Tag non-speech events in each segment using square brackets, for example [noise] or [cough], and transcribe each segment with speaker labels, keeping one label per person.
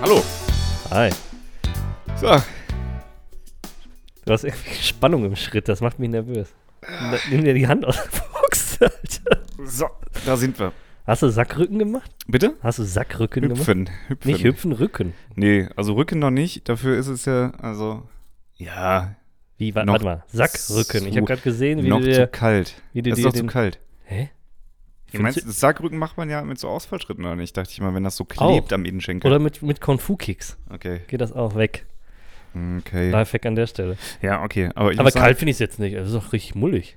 Speaker 1: Hallo.
Speaker 2: Hi.
Speaker 1: So,
Speaker 2: Du hast irgendwie Spannung im Schritt, das macht mich nervös. Na, Nimm dir die Hand aus der Box, [laughs] Alter.
Speaker 1: so, da sind wir.
Speaker 2: Hast du Sackrücken gemacht?
Speaker 1: Bitte?
Speaker 2: Hast du Sackrücken gemacht?
Speaker 1: Hüpfen. Hüpfen.
Speaker 2: Nicht hüpfen, Rücken.
Speaker 1: Nee, also Rücken noch nicht. Dafür ist es ja, also, ja,
Speaker 2: Wie, wa
Speaker 1: Noch
Speaker 2: warte mal, Sackrücken. Ich
Speaker 1: zu-
Speaker 2: habe gerade gesehen, wie
Speaker 1: noch
Speaker 2: du
Speaker 1: zu
Speaker 2: dir,
Speaker 1: kalt.
Speaker 2: wie du
Speaker 1: Es ist
Speaker 2: dir
Speaker 1: doch zu kalt.
Speaker 2: Hä?
Speaker 1: Ich meinst, das Sackrücken macht man ja mit so Ausfallschritten oder nicht? Dachte ich mal, wenn das so klebt
Speaker 2: Auch.
Speaker 1: am Innenschenkel.
Speaker 2: Oder mit, mit Konfu-Kicks.
Speaker 1: Okay.
Speaker 2: Geht das auch weg.
Speaker 1: Okay.
Speaker 2: Lifehack an der Stelle.
Speaker 1: Ja, okay. Aber,
Speaker 2: Aber kalt finde ich es jetzt nicht. Es ist auch richtig mullig.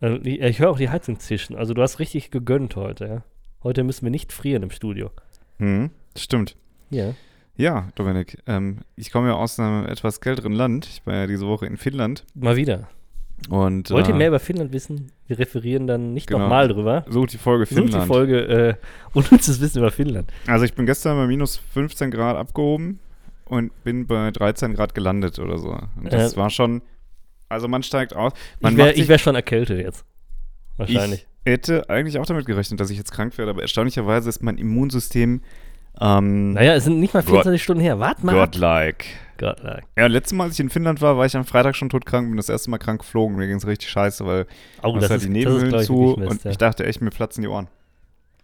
Speaker 2: Also, Ich höre auch die Heizung zischen. Also du hast richtig gegönnt heute, ja. Heute müssen wir nicht frieren im Studio.
Speaker 1: Hm, stimmt.
Speaker 2: Ja.
Speaker 1: Ja, Dominik, ähm, ich komme ja aus einem etwas kälteren Land. Ich war ja diese Woche in Finnland.
Speaker 2: Mal wieder.
Speaker 1: Und,
Speaker 2: Wollt ihr
Speaker 1: äh,
Speaker 2: mehr über Finnland wissen? Wir referieren dann nicht
Speaker 1: Genau.
Speaker 2: nochmal drüber.
Speaker 1: Sucht die Folge
Speaker 2: Sucht
Speaker 1: Finnland.
Speaker 2: die Folge äh, [laughs] unnützes Wissen über Finnland.
Speaker 1: Also ich bin gestern bei minus 15 Grad abgehoben und bin bei 13 Grad gelandet oder so. Und das
Speaker 2: Äh,
Speaker 1: war schon, also man steigt aus. Man
Speaker 2: ich wäre wär schon erkältet jetzt. Wahrscheinlich.
Speaker 1: Ich hätte eigentlich auch damit gerechnet, dass ich jetzt krank werde, aber erstaunlicherweise ist mein Immunsystem ähm,
Speaker 2: naja, es sind nicht mal 24 Stunden her. Warte mal.
Speaker 1: godlike.
Speaker 2: Godlike.
Speaker 1: Ja, letztes Mal, als ich in Finnland war, war ich am Freitag schon todkrank, bin das erste Mal krank geflogen. Mir ging es richtig scheiße, weil
Speaker 2: Oh,
Speaker 1: das halt
Speaker 2: ist,
Speaker 1: die Nebenhöhlen
Speaker 2: ich,
Speaker 1: zu
Speaker 2: Mist,
Speaker 1: und
Speaker 2: ja.
Speaker 1: ich dachte echt, mir platzen die Ohren.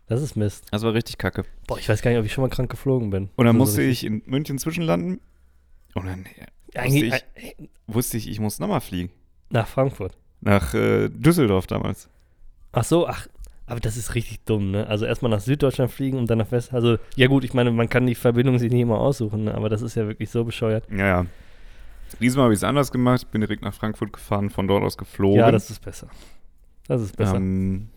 Speaker 2: Das ist Mist.
Speaker 1: Das war richtig kacke.
Speaker 2: Boah, ich weiß gar nicht, ob ich schon mal krank geflogen bin.
Speaker 1: Und dann
Speaker 2: Also
Speaker 1: musste ich in München zwischenlanden und dann äh,
Speaker 2: Eigentlich,
Speaker 1: wusste
Speaker 2: äh,
Speaker 1: wusste ich, ich muss nochmal fliegen.
Speaker 2: nach Frankfurt.
Speaker 1: Nach äh, Düsseldorf damals.
Speaker 2: Ach so, ach, aber das ist richtig dumm, ne? Also erstmal nach Süddeutschland fliegen und dann nach West. Also, ja gut, ich meine, man kann die Verbindung sich nicht immer aussuchen, ne? aber das ist ja wirklich so bescheuert.
Speaker 1: Ja, ja. Diesmal habe ich es anders gemacht, bin direkt nach Frankfurt gefahren, von dort aus geflogen.
Speaker 2: Ja, das ist besser. Das ist besser.
Speaker 1: Ähm,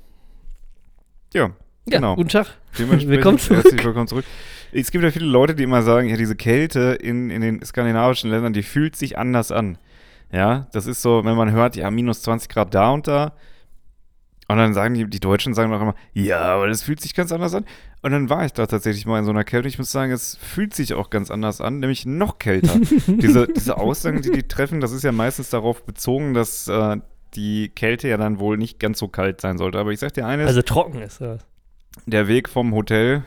Speaker 1: ja,
Speaker 2: ja,
Speaker 1: genau.
Speaker 2: guten Tag. [laughs] Willkommen zurück.
Speaker 1: Herzlich willkommen zurück. Es gibt ja viele Leute, die immer sagen, ja, diese Kälte in, in den skandinavischen Ländern, die fühlt sich anders an. Ja, das ist so, wenn man hört, ja, minus 20 Grad da und da. Und dann sagen die, die Deutschen sagen auch immer, ja, aber das fühlt sich ganz anders an. Und dann war ich da tatsächlich mal in so einer Kälte. Ich muss sagen, es fühlt sich auch ganz anders an, nämlich noch kälter. [laughs] diese, diese Aussagen, die die treffen, das ist ja meistens darauf bezogen, dass äh, die Kälte ja dann wohl nicht ganz so kalt sein sollte. Aber ich sag dir eines,
Speaker 2: Also trocken ist das.
Speaker 1: der Weg vom Hotel,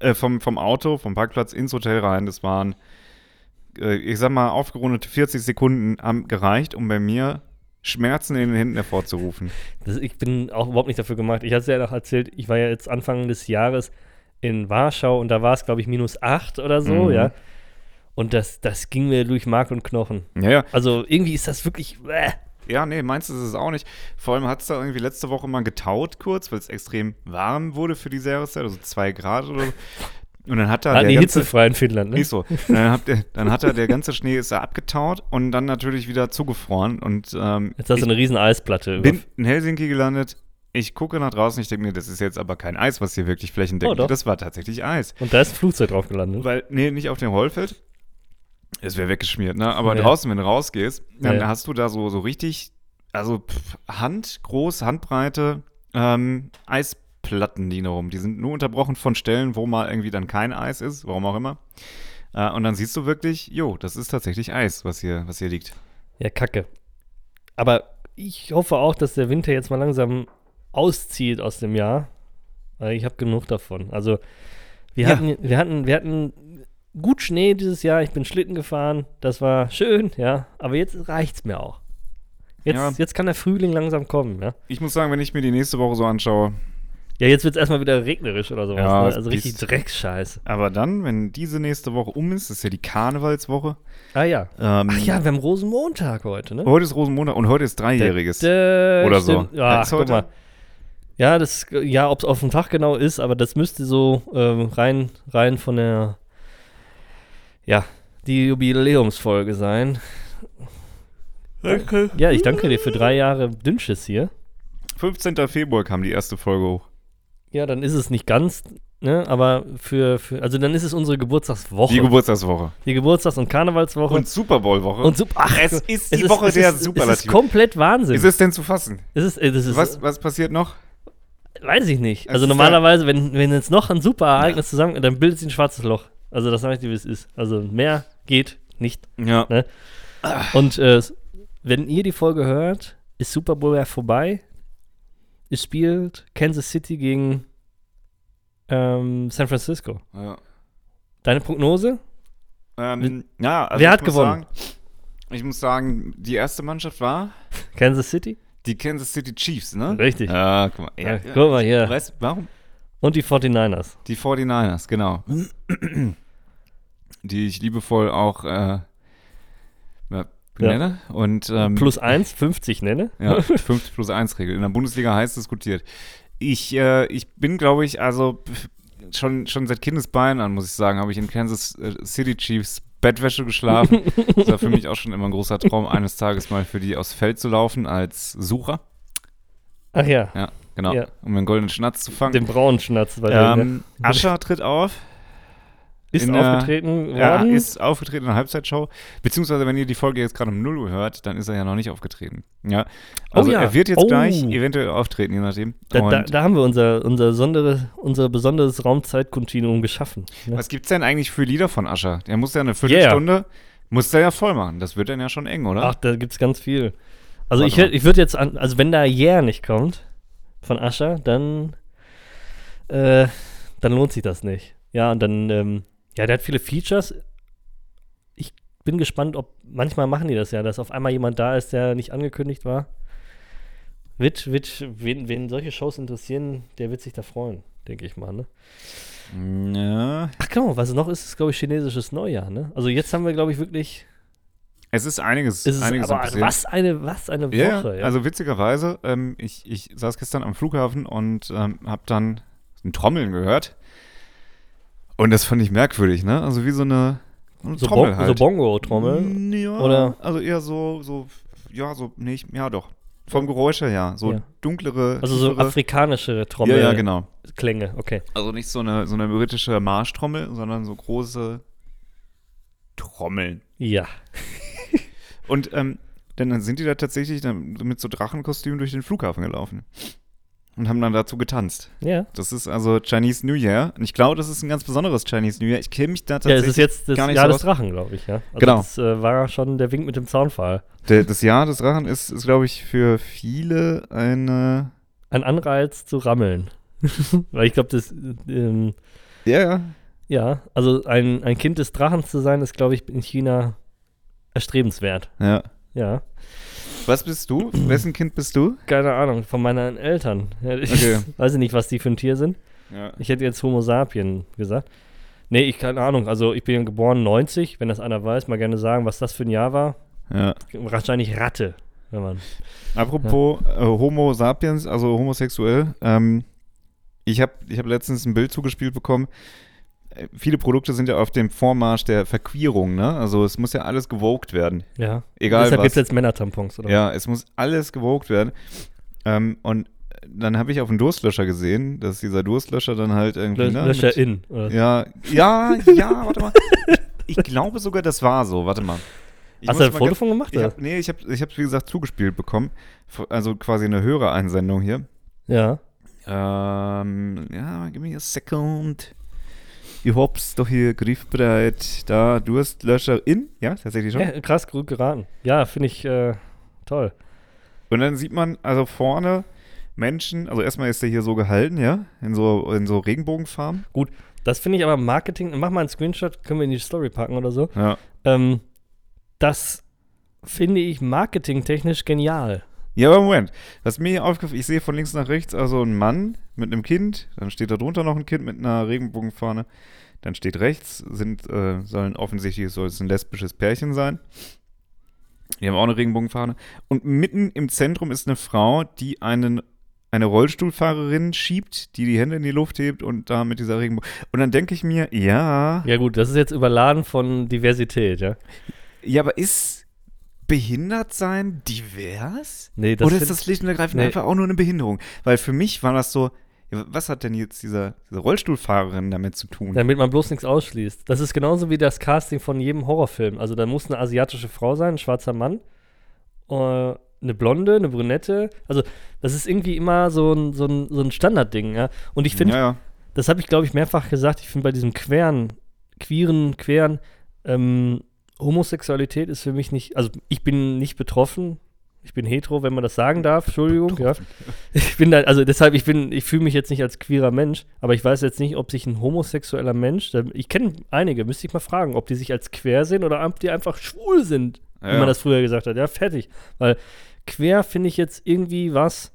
Speaker 1: äh, vom, vom Auto, vom Parkplatz ins Hotel rein, das waren, äh, ich sag mal, aufgerundete 40 Sekunden haben gereicht, um bei mir Schmerzen in den Händen hervorzurufen.
Speaker 2: das. Ich bin auch überhaupt nicht dafür gemacht. Ich hatte es ja noch erzählt, ich war ja jetzt Anfang des Jahres in Warschau und da war es, glaube ich, minus 8 oder so,
Speaker 1: Mhm.
Speaker 2: ja. Und das, das ging mir durch Mark und Knochen.
Speaker 1: Ja, ja.
Speaker 2: Also irgendwie ist das wirklich. Äh.
Speaker 1: Ja, nee, meinst du, es auch nicht. Vor allem hat es da irgendwie letzte Woche mal getaut kurz, weil es extrem warm wurde für diese Jahreszeit, also zwei Grad oder so. Und dann hat da
Speaker 2: Ah, nee,
Speaker 1: ganze,
Speaker 2: hitzefrei in Finnland, ne?
Speaker 1: Nicht so. Dann hat, der, dann hat er, der ganze Schnee ist da abgetaut und dann natürlich wieder zugefroren. Und ähm,
Speaker 2: Jetzt hast du eine riesen Eisplatte. über-
Speaker 1: bin in Helsinki gelandet. Ich gucke nach draußen, ich denke mir, das ist jetzt aber kein Eis, was hier wirklich flächendeckend
Speaker 2: Oh, doch.
Speaker 1: Das war tatsächlich Eis.
Speaker 2: Und da ist ein Flugzeug drauf gelandet.
Speaker 1: Weil, nee, nicht auf dem Rollfeld. Es wäre weggeschmiert, ne? Aber
Speaker 2: Ja.
Speaker 1: draußen, wenn du rausgehst, dann
Speaker 2: Ja,
Speaker 1: hast du da so, so richtig, also pff, Hand, groß, Handbreite, ähm, Eisplatten liegen da rum. Die sind nur unterbrochen von Stellen, wo mal irgendwie dann kein Eis ist, warum auch immer. Äh, und dann siehst du wirklich, jo, das ist tatsächlich Eis, was hier, was hier liegt.
Speaker 2: Ja, kacke. Aber ich hoffe auch, dass der Winter jetzt mal langsam auszieht aus dem Jahr. Weil ich habe genug davon. Also, wir,
Speaker 1: Ja.
Speaker 2: hatten, wir, hatten, wir hatten gut Schnee dieses Jahr. Ich bin Schlitten gefahren. Das war schön, ja. Aber jetzt reicht's mir auch. Jetzt,
Speaker 1: Ja.
Speaker 2: jetzt kann der Frühling langsam kommen, ja.
Speaker 1: Ich muss sagen, wenn ich mir die nächste Woche so anschaue,
Speaker 2: Ja, jetzt wird es erstmal wieder regnerisch oder sowas.
Speaker 1: Ja,
Speaker 2: ne? Also richtig Drecksscheiße.
Speaker 1: aber dann, wenn diese nächste Woche um ist, ist ja die Karnevalswoche.
Speaker 2: Ah ja.
Speaker 1: Ähm,
Speaker 2: Ach ja, wir haben Rosenmontag heute, ne?
Speaker 1: Heute ist Rosenmontag und heute ist Dreijähriges.
Speaker 2: Dä-
Speaker 1: Oder so.
Speaker 2: stimmt. Ja, guck mal. Ja, das, ja, ob es auf den Tag genau ist, aber das müsste so ähm, rein, rein von der, ja, die Jubiläumsfolge sein.
Speaker 1: Danke.
Speaker 2: Ja, ich danke dir für drei Jahre Dünnschiss hier.
Speaker 1: 15. Februar kam die erste Folge hoch.
Speaker 2: Ja, dann ist es nicht ganz, ne, aber für, für also dann ist es unsere Geburtstagswoche.
Speaker 1: Die Geburtstagswoche.
Speaker 2: die Geburtstags- und Karnevalswoche.
Speaker 1: Und Super Bowl-Woche.
Speaker 2: Und super, ach,
Speaker 1: Es ist die
Speaker 2: es
Speaker 1: Woche
Speaker 2: es
Speaker 1: der
Speaker 2: ist, Es ist
Speaker 1: Superlative.
Speaker 2: komplett Wahnsinn.
Speaker 1: Ist es denn zu fassen?
Speaker 2: es ist, das ist,
Speaker 1: Was, was passiert noch?
Speaker 2: Weiß ich nicht.
Speaker 1: Es
Speaker 2: Also
Speaker 1: ist
Speaker 2: normalerweise, wenn, wenn jetzt noch ein super Ereignis zusammen, dann bildet sich ein schwarzes Loch. Also das sage ich dir, wie es ist. Also mehr geht nicht.
Speaker 1: Ja.
Speaker 2: Ne? Und äh, wenn ihr die Folge hört, ist Super Bowl ja vorbei. Es spielt Kansas City gegen ähm, San Francisco.
Speaker 1: ja.
Speaker 2: Deine Prognose?
Speaker 1: Ähm, ja, also
Speaker 2: Wer hat gewonnen?
Speaker 1: Sagen, ich muss sagen, die erste Mannschaft war [laughs]
Speaker 2: Kansas City?
Speaker 1: die Kansas City Chiefs, ne?
Speaker 2: Richtig.
Speaker 1: Ja, guck mal.
Speaker 2: Ja, guck mal hier.
Speaker 1: Weißt warum?
Speaker 2: Und die 49ers.
Speaker 1: Die 49ers, genau. die ich liebevoll auch äh, ja, nenne. Und, ähm,
Speaker 2: Plus 1, 50 nenne.
Speaker 1: Ja, 50 plus 1 Regel. In der Bundesliga heiß diskutiert. Ich, äh, ich bin, glaube ich, also schon, schon seit Kindesbeinen an, muss ich sagen, habe ich in Kansas äh, City Chiefs Bettwäsche geschlafen. [laughs] das war für mich auch schon immer ein großer Traum, eines Tages mal für die aufs Feld zu laufen als Sucher.
Speaker 2: Ach ja,
Speaker 1: Ja, genau.
Speaker 2: Ja.
Speaker 1: Um einen goldenen Schnatz zu fangen.
Speaker 2: den braunen Schnatz. Bei
Speaker 1: ähm, Ascher tritt auf.
Speaker 2: Ist
Speaker 1: in der-
Speaker 2: aufgetreten
Speaker 1: Ja,
Speaker 2: worden.
Speaker 1: ist aufgetreten in der Halbzeitshow. Beziehungsweise, wenn ihr die Folge jetzt gerade um 0 Uhr hört, dann ist er ja noch nicht aufgetreten. Ja. Also
Speaker 2: Oh ja.
Speaker 1: er wird jetzt
Speaker 2: Oh.
Speaker 1: gleich eventuell auftreten, je nachdem.
Speaker 2: da, da, da haben wir unser, unser, sondere, unser besonderes Raumzeitkontinuum geschaffen. Ne?
Speaker 1: was gibt's denn eigentlich für Lieder von Ascher? Der muss ja eine Viertelstunde, muss der ja voll machen. Das wird dann ja schon eng, oder?
Speaker 2: Ach, da gibt's ganz viel. Also
Speaker 1: Warte
Speaker 2: ich,
Speaker 1: mal.
Speaker 2: ich würde jetzt an, also wenn da Yeah nicht kommt von Ascher, dann, äh, dann lohnt sich das nicht. Ja, und dann, ähm, ja, der hat viele Features. Ich bin gespannt, ob, manchmal machen die das ja, dass auf einmal jemand da ist, der nicht angekündigt war. Wird, wird, wen, wen solche Shows interessieren, der wird sich da freuen, denke ich mal, ne?
Speaker 1: Ja.
Speaker 2: Ach genau, was noch ist, ist, glaube ich, chinesisches Neujahr, ne? Also jetzt haben wir, glaube ich, wirklich,
Speaker 1: Es ist einiges,
Speaker 2: ist es,
Speaker 1: einiges
Speaker 2: aber
Speaker 1: passiert.
Speaker 2: was eine, was eine Woche,
Speaker 1: Ja,
Speaker 2: ja.
Speaker 1: also witzigerweise, ähm, ich, ich saß gestern am Flughafen und ähm, habe dann ein Trommeln gehört. Und das fand ich merkwürdig, ne? Also wie so eine, eine
Speaker 2: so,
Speaker 1: Trommel
Speaker 2: Bon-
Speaker 1: halt.
Speaker 2: so Bongo-Trommel.
Speaker 1: Mm, Ja,
Speaker 2: Oder-
Speaker 1: also eher so, so, ja, so, nee, ich- ja doch. Vom Geräusch her, ja. So
Speaker 2: Ja.
Speaker 1: dunklere,
Speaker 2: Also so
Speaker 1: tiefere-
Speaker 2: afrikanische Trommel.
Speaker 1: Ja, ja, genau.
Speaker 2: Klänge, okay.
Speaker 1: Also nicht so eine, so eine britische Marschtrommel, sondern so große Trommeln.
Speaker 2: Ja.
Speaker 1: Und ähm, dann dann sind die da tatsächlich dann mit so Drachenkostümen durch den Flughafen gelaufen. Und haben dann dazu getanzt.
Speaker 2: Ja.
Speaker 1: Das ist also Chinese New Year. Und ich glaube, das ist ein ganz besonderes Chinese New Year. Ich kenne mich da
Speaker 2: Ja,
Speaker 1: tatsächlich.
Speaker 2: es ist jetzt das Jahr
Speaker 1: so
Speaker 2: des. Drachen, glaube ich, ja. Also
Speaker 1: Genau.
Speaker 2: Das äh, war schon der Wink mit dem Zaunpfahl.
Speaker 1: Der, das Jahr des Drachen ist, ist glaube ich, für viele eine.
Speaker 2: Ein Anreiz zu rammeln. [laughs] Weil ich glaube, das, ähm,
Speaker 1: Ja, ja.
Speaker 2: ja, also ein, ein Kind des Drachens zu sein, ist, glaube ich, in China erstrebenswert.
Speaker 1: Ja.
Speaker 2: Ja.
Speaker 1: Was bist du? Wessen [clears throat] Kind bist du?
Speaker 2: Keine Ahnung, von meinen Eltern. Ja, ich
Speaker 1: Okay. [laughs]
Speaker 2: weiß ich nicht, was die für ein Tier sind.
Speaker 1: Ja.
Speaker 2: Ich hätte jetzt Homo sapien gesagt. Nee, ich keine Ahnung. Also ich bin geboren 90, wenn das einer weiß, mal gerne sagen, was das für ein Jahr war.
Speaker 1: ja.
Speaker 2: Wahrscheinlich Ratte, wenn man.
Speaker 1: Apropos äh, Homo sapiens, also homosexuell. Ähm, ich habe ich hab letztens ein Bild zugespielt bekommen. Äh, Viele Produkte sind ja auf dem Vormarsch der Verqueerung, ne? Also es muss ja alles gewogt werden.
Speaker 2: Ja.
Speaker 1: Egal
Speaker 2: Deshalb gibt es jetzt Männertampons, oder?
Speaker 1: Ja, es muss alles gewogt werden. Ähm, und dann habe ich auf einen Durstlöscher gesehen, dass dieser Durstlöscher dann halt irgendwie.
Speaker 2: Lö
Speaker 1: ne, mit-
Speaker 2: in. Oder?
Speaker 1: Ja, ja, ja, warte mal. [laughs] Ich glaube sogar, das war so. Warte mal. Ich
Speaker 2: Hast du ein
Speaker 1: mal
Speaker 2: Foto
Speaker 1: ganz-
Speaker 2: von gemacht?
Speaker 1: Ich hab, nee, ich habe ich hab's, wie gesagt, zugespielt bekommen. Also quasi eine Hörereinsendung hier.
Speaker 2: ja.
Speaker 1: Ähm, ja, give me a second. Ich hab's doch hier griffbereit. Da, Durstlöscher in. Ja, tatsächlich schon.
Speaker 2: ja. Krass, gut geraten. Ja, finde ich äh, toll.
Speaker 1: Und dann sieht man also vorne Menschen, also erstmal ist der hier so gehalten, ja, in so, in so Regenbogenfarben.
Speaker 2: Das finde ich aber Marketing. Mach mal einen Screenshot, können wir in die Story packen oder so.
Speaker 1: Ja.
Speaker 2: Ähm, das finde ich marketingtechnisch genial.
Speaker 1: Ja, aber Moment. Was mir hier aufgefallen ich sehe von links nach rechts also einen Mann mit einem Kind, dann steht da drunter noch ein Kind mit einer Regenbogenfahne. Dann steht rechts, sind, äh, sollen offensichtlich soll es ein lesbisches Pärchen sein. Die haben auch eine Regenbogenfahne. Und mitten im Zentrum ist eine Frau, die einen, eine Rollstuhlfahrerin schiebt, die die Hände in die Luft hebt und da mit dieser Regenbogen. Und dann denke ich mir, ja,
Speaker 2: Ja, gut, das ist jetzt überladen von Diversität, ja.
Speaker 1: ja, aber ist behindert sein divers?
Speaker 2: Nee, das
Speaker 1: Oder ist das schlicht und ergreifend
Speaker 2: nee.
Speaker 1: einfach auch nur eine Behinderung? Weil für mich war das so, was hat denn jetzt dieser, diese Rollstuhlfahrerin damit zu tun?
Speaker 2: Damit man bloß nichts ausschließt. Das ist genauso wie das Casting von jedem Horrorfilm. Also da muss eine asiatische Frau sein, ein schwarzer Mann, äh, eine Blonde, eine Brünette. Also das ist irgendwie immer so ein, so ein, so ein Standardding, ja. Und ich finde,
Speaker 1: ja, ja.
Speaker 2: das habe ich glaube ich mehrfach gesagt, ich finde bei diesem queren, queeren, queren, ähm, Homosexualität ist für mich nicht, also ich bin nicht betroffen, Ich bin hetero, wenn man das sagen darf. Entschuldigung, ja. [laughs] Ich bin da, also deshalb, ich bin, ich fühle mich jetzt nicht als queerer Mensch, aber ich weiß jetzt nicht, ob sich ein homosexueller Mensch, ich kenne einige, müsste ich mal fragen, ob die sich als quer sehen oder ob die einfach schwul sind, wie
Speaker 1: Ja.
Speaker 2: man das früher gesagt hat. Ja, fertig. Weil quer finde ich jetzt irgendwie was.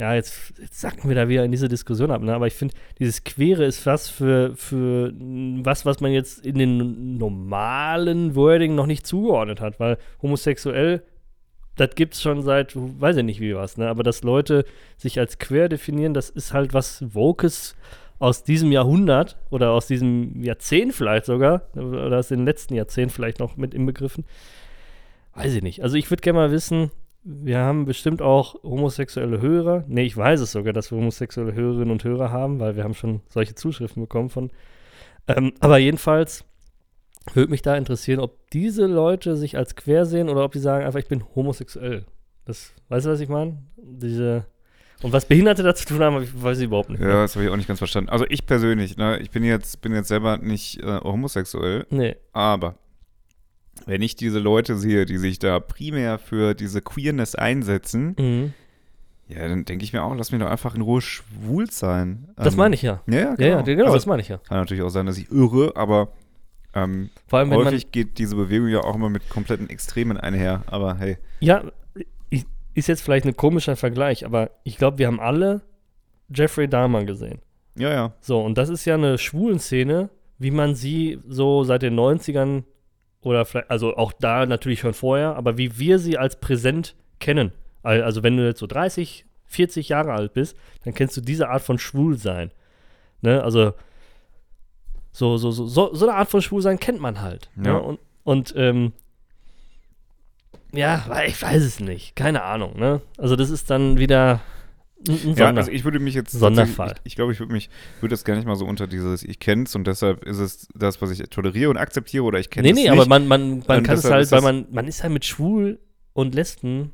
Speaker 2: Ja, jetzt, jetzt sacken wir da wieder in diese Diskussion ab, ne? aber ich finde, dieses Quere ist was für, für was, was man jetzt in den normalen Wording noch nicht zugeordnet hat, weil homosexuell, das gibt es schon seit, weiß ich nicht wie was, ne? aber dass Leute sich als quer definieren, das ist halt was Wokes aus diesem Jahrhundert oder aus diesem Jahrzehnt vielleicht sogar, oder aus den letzten Jahrzehnten vielleicht noch mit inbegriffen. Weiß ich nicht. Also ich würde gerne mal wissen, wir haben bestimmt auch homosexuelle Hörer. Nee, ich weiß es sogar, dass wir homosexuelle Hörerinnen und Hörer haben, weil wir haben schon solche Zuschriften bekommen von. Ähm, aber jedenfalls würde mich da interessieren, ob diese Leute sich als quer sehen oder ob die sagen einfach, ich bin homosexuell. Das, weißt du, was ich meine? Diese. Und was Behinderte dazu tun haben, weiß ich überhaupt nicht.
Speaker 1: Ja, das habe ich auch nicht ganz verstanden. Also ich persönlich, ne, ich bin jetzt, bin jetzt selber nicht äh, homosexuell,
Speaker 2: Nee.
Speaker 1: aber wenn ich diese Leute sehe, die sich da primär für diese Queerness einsetzen,
Speaker 2: Mhm.
Speaker 1: ja, dann denke ich mir auch, lass mich doch einfach in Ruhe schwul sein.
Speaker 2: Das meine ich ja.
Speaker 1: Ja, ja,
Speaker 2: Ja, ja, genau,
Speaker 1: Also,
Speaker 2: das meine ich ja.
Speaker 1: kann natürlich auch sein, dass ich irre, aber ähm,
Speaker 2: Vor allem,
Speaker 1: häufig geht diese Bewegung ja auch immer mit kompletten Extremen einher. Aber hey,
Speaker 2: Ja, ist jetzt vielleicht ein komischer Vergleich, aber ich glaube, wir haben alle Jeffrey Dahmer gesehen.
Speaker 1: ja, ja.
Speaker 2: So, und das ist ja eine Schwulenszene, wie man sie so seit den 90ern oder vielleicht, also auch da natürlich schon vorher, aber wie wir sie als präsent kennen. Al- Also wenn du jetzt so 30, 40 Jahre alt bist, dann kennst du diese Art von Schwulsein. Ne? Also so, so, so, so, so eine Art von Schwulsein kennt man halt.
Speaker 1: Ja.
Speaker 2: Ne? Und, und ähm, ja, ich weiß es nicht. Keine Ahnung. Ne? Also das ist dann wieder
Speaker 1: Ja, also ich würde mich jetzt
Speaker 2: Sonderfall.
Speaker 1: Ich, ich glaube, ich würde mich, würde das gar nicht mal so unter dieses Ich kenn's und deshalb ist es das, was ich toleriere und akzeptiere oder ich kenne
Speaker 2: Nee,
Speaker 1: es
Speaker 2: nee,
Speaker 1: nicht.
Speaker 2: aber man, man, man
Speaker 1: Und
Speaker 2: kann es halt,
Speaker 1: ist
Speaker 2: weil man, man ist halt mit Schwul und Lesben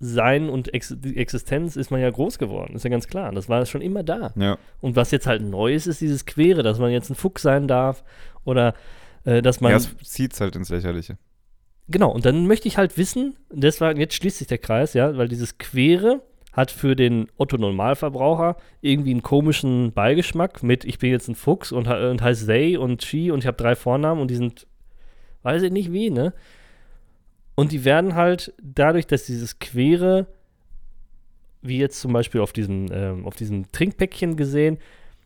Speaker 2: sein und Ex die Existenz ist man ja groß geworden, ist ja ganz klar. Das war schon immer da.
Speaker 1: ja,
Speaker 2: Und was jetzt halt neu ist, ist dieses Quere, dass man jetzt ein Fuchs sein darf oder äh, dass man.
Speaker 1: ja, es zieht's halt ins Lächerliche.
Speaker 2: genau, und dann möchte ich halt wissen, das war, jetzt schließt sich der Kreis, ja, weil dieses Quere hat für den Otto-Normalverbraucher irgendwie einen komischen Beigeschmack mit, ich bin jetzt ein Fuchs und, und heiße they und she und ich habe drei Vornamen und die sind, weiß ich nicht wie, ne? Und die werden halt dadurch, dass dieses Quere, wie jetzt zum Beispiel auf diesem, ähm, auf diesem Trinkpäckchen gesehen,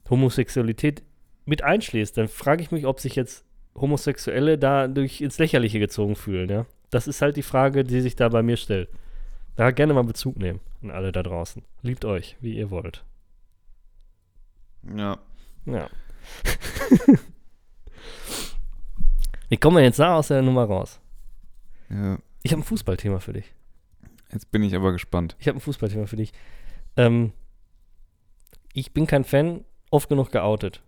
Speaker 2: Homosexualität mit einschließt, dann frage ich mich, ob sich jetzt Homosexuelle dadurch ins Lächerliche gezogen fühlen, ja? Das ist halt die Frage, die sich da bei mir stellt. Da gerne mal Bezug nehmen an alle da draußen. Liebt euch, wie ihr wollt.
Speaker 1: Ja.
Speaker 2: Ja. [laughs] wie kommen wir jetzt da aus der Nummer raus?
Speaker 1: ja.
Speaker 2: Ich habe ein Fußballthema für dich.
Speaker 1: Jetzt bin ich aber gespannt.
Speaker 2: Ich habe ein Fußballthema für dich. Ähm, ich bin kein Fan, oft genug geoutet.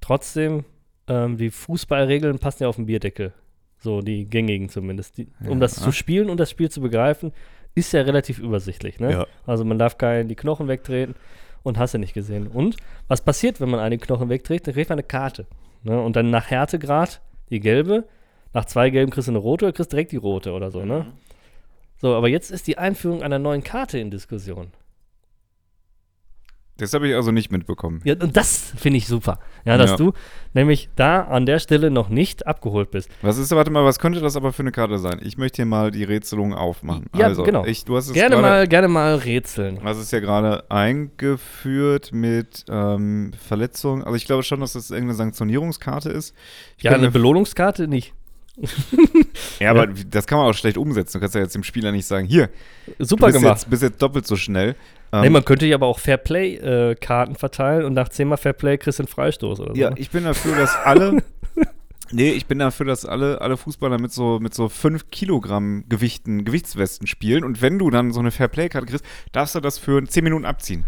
Speaker 2: Trotzdem, ähm, die Fußballregeln passen ja auf den Bierdeckel. So, die gängigen zumindest. Die, um das
Speaker 1: Ja.
Speaker 2: zu spielen und das Spiel zu begreifen, ist ja relativ übersichtlich. Ne?
Speaker 1: Ja.
Speaker 2: Also man darf keinen die Knochen wegtreten und hast du nicht gesehen. Und was passiert, wenn man einen Knochen wegträgt? Dann kriegt man eine Karte. Ne? Und dann nach Härtegrad die gelbe. Nach zwei gelben kriegst du eine rote oder kriegst direkt die rote oder so, ne? So, aber jetzt ist die Einführung einer neuen Karte in Diskussion.
Speaker 1: Das habe ich also nicht mitbekommen.
Speaker 2: Ja, und das finde ich super. Ja, dass
Speaker 1: Ja.
Speaker 2: du nämlich da an der Stelle noch nicht abgeholt bist.
Speaker 1: Was ist, warte mal, was könnte das aber für eine Karte sein? Ich möchte hier mal die Rätselung aufmachen.
Speaker 2: Ja,
Speaker 1: also,
Speaker 2: genau.
Speaker 1: Ich, du hast es
Speaker 2: Gerne
Speaker 1: gerade-
Speaker 2: mal, gerne mal rätseln.
Speaker 1: Das ist ja gerade eingeführt mit ähm, Verletzung. Also ich glaube schon, dass das irgendeine Sanktionierungskarte ist. Ich
Speaker 2: Ja, eine Belohnungskarte nicht. [laughs]
Speaker 1: ja, aber das kann man auch schlecht umsetzen. Du kannst ja jetzt dem Spieler nicht sagen, hier,
Speaker 2: Super
Speaker 1: du bist
Speaker 2: gemacht.
Speaker 1: jetzt, bist jetzt doppelt so schnell. Ähm,
Speaker 2: nee, man könnte ja aber auch Fairplay-Karten verteilen und nach zehnmal Fairplay kriegst du einen Freistoß oder so.
Speaker 1: ja,
Speaker 2: ne?
Speaker 1: ich bin dafür, dass alle. [laughs] Nee, ich bin dafür, dass alle, alle Fußballer mit so, mit so 5 Kilogramm Gewichten, Gewichtswesten spielen. Und wenn du dann so eine Fairplay-Karte kriegst, darfst du das für 10 Minuten abziehen.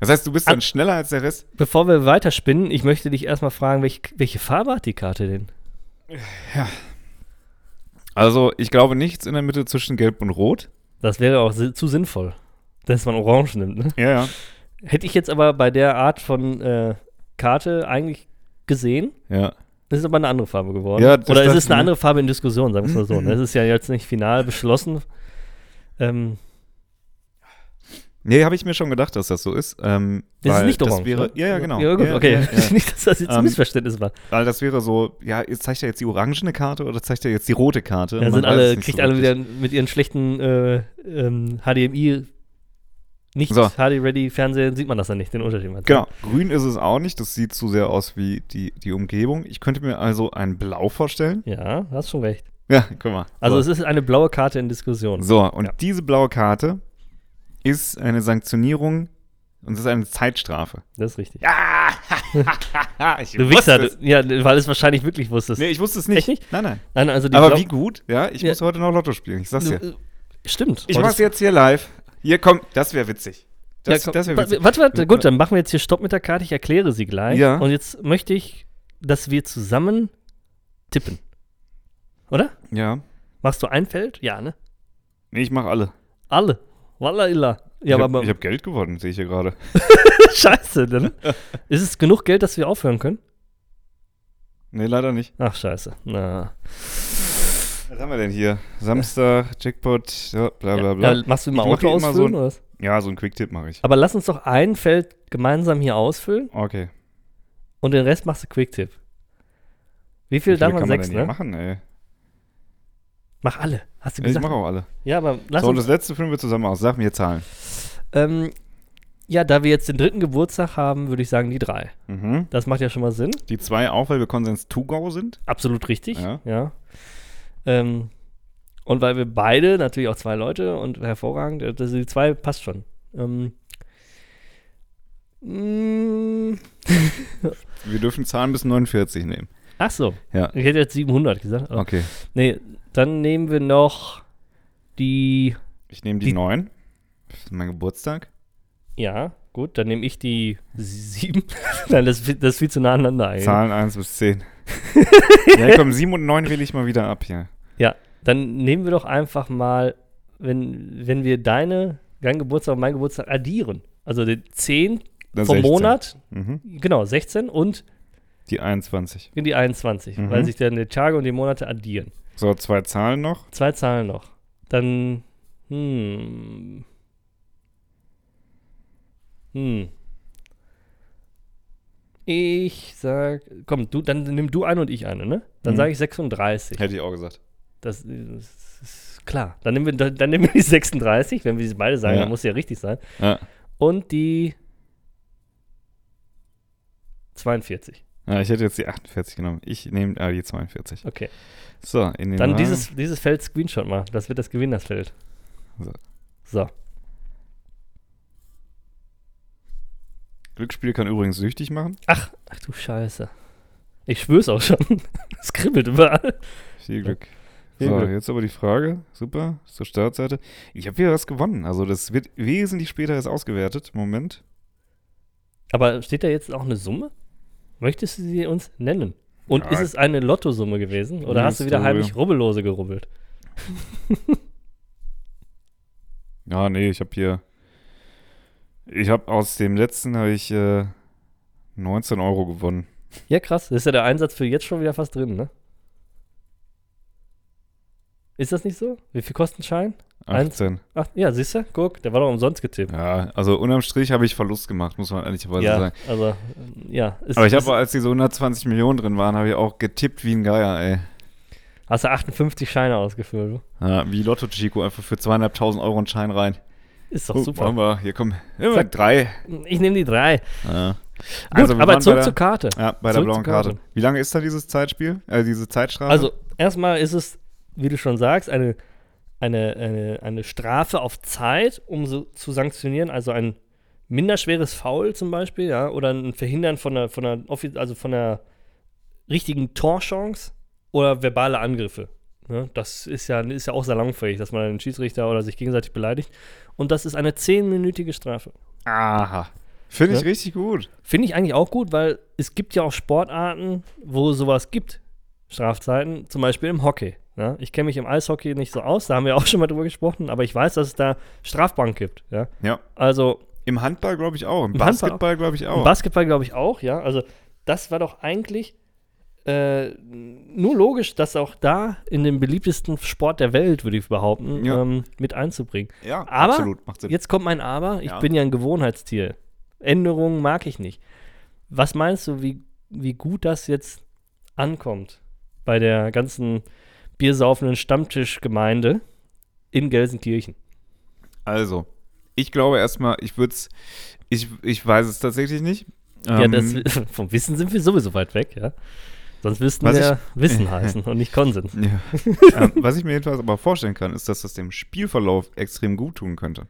Speaker 1: Das heißt, du bist dann
Speaker 2: Ab-
Speaker 1: schneller als der Rest.
Speaker 2: Bevor wir weiterspinnen, ich möchte dich erstmal fragen, welche, welche Farbe hat die Karte denn?
Speaker 1: Also, ich glaube nichts in der Mitte zwischen Gelb und Rot.
Speaker 2: Das wäre auch si zu sinnvoll, dass man Orange nimmt. Ne?
Speaker 1: Ja, ja.
Speaker 2: Hätte ich jetzt aber bei der Art von äh, Karte eigentlich gesehen,
Speaker 1: Ja.
Speaker 2: das ist aber eine andere Farbe geworden.
Speaker 1: Ja, das
Speaker 2: Oder es ist eine andere Farbe in Diskussion, sagen wir es mal so. ne? [clears throat] Es ist ja jetzt nicht final beschlossen. Ähm,
Speaker 1: Nee, habe ich mir schon gedacht, dass das so ist. Ähm,
Speaker 2: das ist nicht
Speaker 1: das
Speaker 2: orange.
Speaker 1: wäre,
Speaker 2: ne?
Speaker 1: Ja, ja, genau.
Speaker 2: Ja, gut,
Speaker 1: ja,
Speaker 2: okay.
Speaker 1: Ja, ja. [laughs]
Speaker 2: nicht, dass das jetzt ein
Speaker 1: Ähm,
Speaker 2: Missverständnis war.
Speaker 1: Weil das wäre so, ja, jetzt zeigt er jetzt die orangene Karte oder zeigt er jetzt die rote Karte? Man
Speaker 2: sind alle, kriegt
Speaker 1: so
Speaker 2: alle wieder mit ihren schlechten äh, ähm, HDMI, nicht
Speaker 1: So.
Speaker 2: HD-Ready-Fernsehen, sieht man das dann nicht, den Unterschied.
Speaker 1: Genau, grün ist es auch nicht, das sieht zu sehr aus wie die, die Umgebung. Ich könnte mir also ein Blau vorstellen.
Speaker 2: Ja, hast schon recht.
Speaker 1: Ja, guck mal.
Speaker 2: Also
Speaker 1: so.
Speaker 2: es ist eine blaue Karte in Diskussion.
Speaker 1: So, und
Speaker 2: Ja.
Speaker 1: diese blaue Karte ist eine Sanktionierung und es ist eine Zeitstrafe.
Speaker 2: Das ist richtig.
Speaker 1: Ja! [laughs] ich
Speaker 2: Du Wichser, du, ja, weil es wahrscheinlich wirklich wusstest.
Speaker 1: Nee, ich wusste es nicht.
Speaker 2: Echt nicht?
Speaker 1: Nein, nein.
Speaker 2: Nein, also
Speaker 1: Aber
Speaker 2: blau-
Speaker 1: wie gut, ja, ich
Speaker 2: Ja.
Speaker 1: muss heute noch Lotto spielen, ich sag's
Speaker 2: Du,
Speaker 1: dir.
Speaker 2: äh, Stimmt.
Speaker 1: Ich mach's jetzt hier live. Hier, komm, das wäre witzig.
Speaker 2: Ja,
Speaker 1: Das,
Speaker 2: komm,
Speaker 1: das wäre
Speaker 2: wa-
Speaker 1: witzig.
Speaker 2: Warte, warte, gut, dann machen wir jetzt hier Stopp mit der Karte. Ich erkläre sie gleich.
Speaker 1: Ja.
Speaker 2: Und jetzt möchte ich, dass wir zusammen tippen. Oder?
Speaker 1: Ja.
Speaker 2: Machst du ein Feld? Ja, ne?
Speaker 1: Nee, ich mach alle.
Speaker 2: Alle. Walla illa.
Speaker 1: ich
Speaker 2: Ja,
Speaker 1: hab, ich habe Geld gewonnen, sehe ich hier gerade. [laughs]
Speaker 2: scheiße, ne? [laughs] Ist es genug Geld, dass wir aufhören können?
Speaker 1: Nee, leider nicht.
Speaker 2: Ach, scheiße. Na.
Speaker 1: Was haben wir denn hier? Samstag, Jackpot, ja, bla bla bla.
Speaker 2: Ja, machst du immer
Speaker 1: Ich
Speaker 2: Auto ausfüllen
Speaker 1: so
Speaker 2: oder was?
Speaker 1: Ja, so ein Quick-Tipp mache ich.
Speaker 2: Aber lass uns doch ein Feld gemeinsam hier ausfüllen
Speaker 1: Okay.
Speaker 2: und den Rest machst du Quick-Tipp. Wie viel
Speaker 1: Wie
Speaker 2: darf
Speaker 1: viele
Speaker 2: man?
Speaker 1: man
Speaker 2: Sechs,
Speaker 1: hier
Speaker 2: ne?
Speaker 1: machen, ey?
Speaker 2: Mach alle. Hast du
Speaker 1: Ja, ich
Speaker 2: gesagt?
Speaker 1: mache auch alle.
Speaker 2: Ja, aber lass
Speaker 1: so, und das letzte füllen wir zusammen aus. Sag mir Zahlen.
Speaker 2: Ähm, ja, da wir jetzt den dritten Geburtstag haben, würde ich sagen die drei.
Speaker 1: Mhm.
Speaker 2: Das macht ja schon mal Sinn.
Speaker 1: Die zwei auch, weil wir Konsens to go sind.
Speaker 2: Absolut richtig.
Speaker 1: Ja.
Speaker 2: Ja. Ähm, und weil wir beide, natürlich auch zwei Leute und hervorragend, das, die zwei passt schon. Ähm, mm, [laughs]
Speaker 1: Wir dürfen Zahlen bis 49 nehmen.
Speaker 2: ach so,
Speaker 1: Ja.
Speaker 2: ich hätte jetzt 700 gesagt.
Speaker 1: Okay.
Speaker 2: Nee, dann nehmen wir noch die,
Speaker 1: Ich nehme die,
Speaker 2: Die-
Speaker 1: 9. Das ist mein Geburtstag.
Speaker 2: ja, gut, dann nehme ich die sieben. [laughs] Nein, das, ist viel- das ist viel zu nah aneinander eigentlich.
Speaker 1: Zahlen 1 bis 10. [laughs] ja, komm, 7 und 9 wähle ich mal wieder ab hier.
Speaker 2: Ja, dann nehmen wir doch einfach mal, wenn, wenn wir deine, dein Geburtstag und mein Geburtstag addieren. Also die 10
Speaker 1: Dann
Speaker 2: vom
Speaker 1: 16.
Speaker 2: Monat,
Speaker 1: Mhm.
Speaker 2: genau, 16 und
Speaker 1: Die 21.
Speaker 2: in die 21,
Speaker 1: Mhm.
Speaker 2: weil sich dann die Tage und die Monate addieren.
Speaker 1: So, zwei Zahlen noch.
Speaker 2: Zwei Zahlen noch. Dann, hm. Hm. Ich sag, komm, du, dann nimm du eine und ich eine, ne? Dann
Speaker 1: Mhm.
Speaker 2: sage ich 36.
Speaker 1: Hätte ich auch gesagt.
Speaker 2: Das, das ist klar. Dann nehmen, wir, dann, nehmen wir die 36, wenn wir sie beide sagen,
Speaker 1: Ja.
Speaker 2: dann muss sie ja richtig sein.
Speaker 1: Ja.
Speaker 2: Und die 42.
Speaker 1: ja, ich hätte jetzt die 48 genommen. Ich nehme äh, die 42.
Speaker 2: Okay.
Speaker 1: So, in den
Speaker 2: Dann dieses, dieses Feld Screenshot mal. Das wird das Gewinnersfeld.
Speaker 1: So.
Speaker 2: So.
Speaker 1: Glücksspiel kann übrigens süchtig machen.
Speaker 2: Ach, ach du Scheiße. Ich schwör's auch schon. [laughs] Es kribbelt überall.
Speaker 1: Viel Glück.
Speaker 2: Viel
Speaker 1: so, jetzt aber die Frage. Super, zur Startseite. Ich habe wieder was gewonnen. Also das wird wesentlich später erst ausgewertet. Moment.
Speaker 2: Aber steht da jetzt auch eine Summe? Möchtest du sie uns nennen? Und
Speaker 1: Ja.
Speaker 2: ist es eine Lottosumme gewesen? Oder hast du wieder heimlich Rubbellose gerubbelt? [laughs]
Speaker 1: Ja, nee, ich habe hier. Ich habe aus dem letzten habe ich äh, 19 Euro gewonnen.
Speaker 2: Ja, krass. Das ist ja der Einsatz für jetzt schon wieder fast drin, ne? Ist das nicht so? Wie viel kostet ein Schein? Eins.
Speaker 1: 18.
Speaker 2: Ach, ja, siehst du? Guck, der war doch umsonst getippt.
Speaker 1: Ja, also unterm Strich habe ich Verlust gemacht, muss man ehrlicherweise
Speaker 2: Ja,
Speaker 1: sagen.
Speaker 2: also, ja. Ist,
Speaker 1: Aber ich habe, als diese 120 Millionen drin waren, habe ich auch getippt wie ein Geier, ey.
Speaker 2: hast du 58 Scheine ausgefüllt?
Speaker 1: Ja, wie Lotto Chico, einfach für zweieinhalbtausend Euro einen Schein rein.
Speaker 2: Ist doch
Speaker 1: Oh,
Speaker 2: super.
Speaker 1: Machen wir, hier kommen immer
Speaker 2: Zack.
Speaker 1: drei.
Speaker 2: Ich nehme die drei.
Speaker 1: Ja.
Speaker 2: Gut,
Speaker 1: Also,
Speaker 2: aber zurück
Speaker 1: bei
Speaker 2: zur
Speaker 1: der,
Speaker 2: Karte.
Speaker 1: Ja, bei der
Speaker 2: Zurück
Speaker 1: blauen
Speaker 2: zur
Speaker 1: Karte.
Speaker 2: Karte.
Speaker 1: Wie lange ist da dieses Zeitspiel? Äh, diese Zeitstrafe?
Speaker 2: Also, erstmal ist es, wie du schon sagst, eine, eine, eine, eine Strafe auf Zeit, um so zu sanktionieren, also ein minderschweres Foul zum Beispiel, ja, oder ein Verhindern von der, von der, offi- also von der richtigen Torchance oder verbale Angriffe. Ne? Das ist ja, ist ja auch salonfähig, dass man einen Schiedsrichter oder sich gegenseitig beleidigt. Und das ist eine zehnminütige Strafe.
Speaker 1: Aha. Finde ich
Speaker 2: Ja.
Speaker 1: richtig gut.
Speaker 2: Finde ich eigentlich auch gut, weil es gibt ja auch Sportarten, wo sowas gibt. Strafzeiten, zum Beispiel im Hockey. Ja? Ich kenne mich im Eishockey nicht so aus, da haben wir auch schon mal drüber gesprochen, aber ich weiß, dass es da Strafbank gibt. Ja?
Speaker 1: Ja.
Speaker 2: Also
Speaker 1: Im Handball glaube ich auch. Im,
Speaker 2: Im
Speaker 1: Basketball glaube ich
Speaker 2: im
Speaker 1: auch.
Speaker 2: Basketball glaube ich auch, ja. Also das war doch eigentlich äh, nur logisch, das auch da in den beliebtesten Sport der Welt, würde ich behaupten,
Speaker 1: Ja.
Speaker 2: ähm, mit einzubringen.
Speaker 1: Ja,
Speaker 2: Aber
Speaker 1: absolut. Macht Sinn.
Speaker 2: Jetzt kommt mein Aber. Ich
Speaker 1: Ja.
Speaker 2: bin ja ein Gewohnheitstier. Änderungen mag ich nicht. Was meinst du, wie, wie gut das jetzt ankommt bei der ganzen biersaufenden Stammtischgemeinde in Gelsenkirchen?
Speaker 1: Also, ich glaube erstmal, ich würde es, ich, ich weiß es tatsächlich nicht.
Speaker 2: ja,
Speaker 1: Ähm,
Speaker 2: das, [laughs] vom Wissen sind wir sowieso weit weg, ja. Sonst müssten wir Wissen [laughs] heißen und nicht Konsens.
Speaker 1: Ja. [laughs] ähm, was ich mir jedenfalls aber vorstellen kann, ist, dass das dem Spielverlauf extrem gut tun könnte.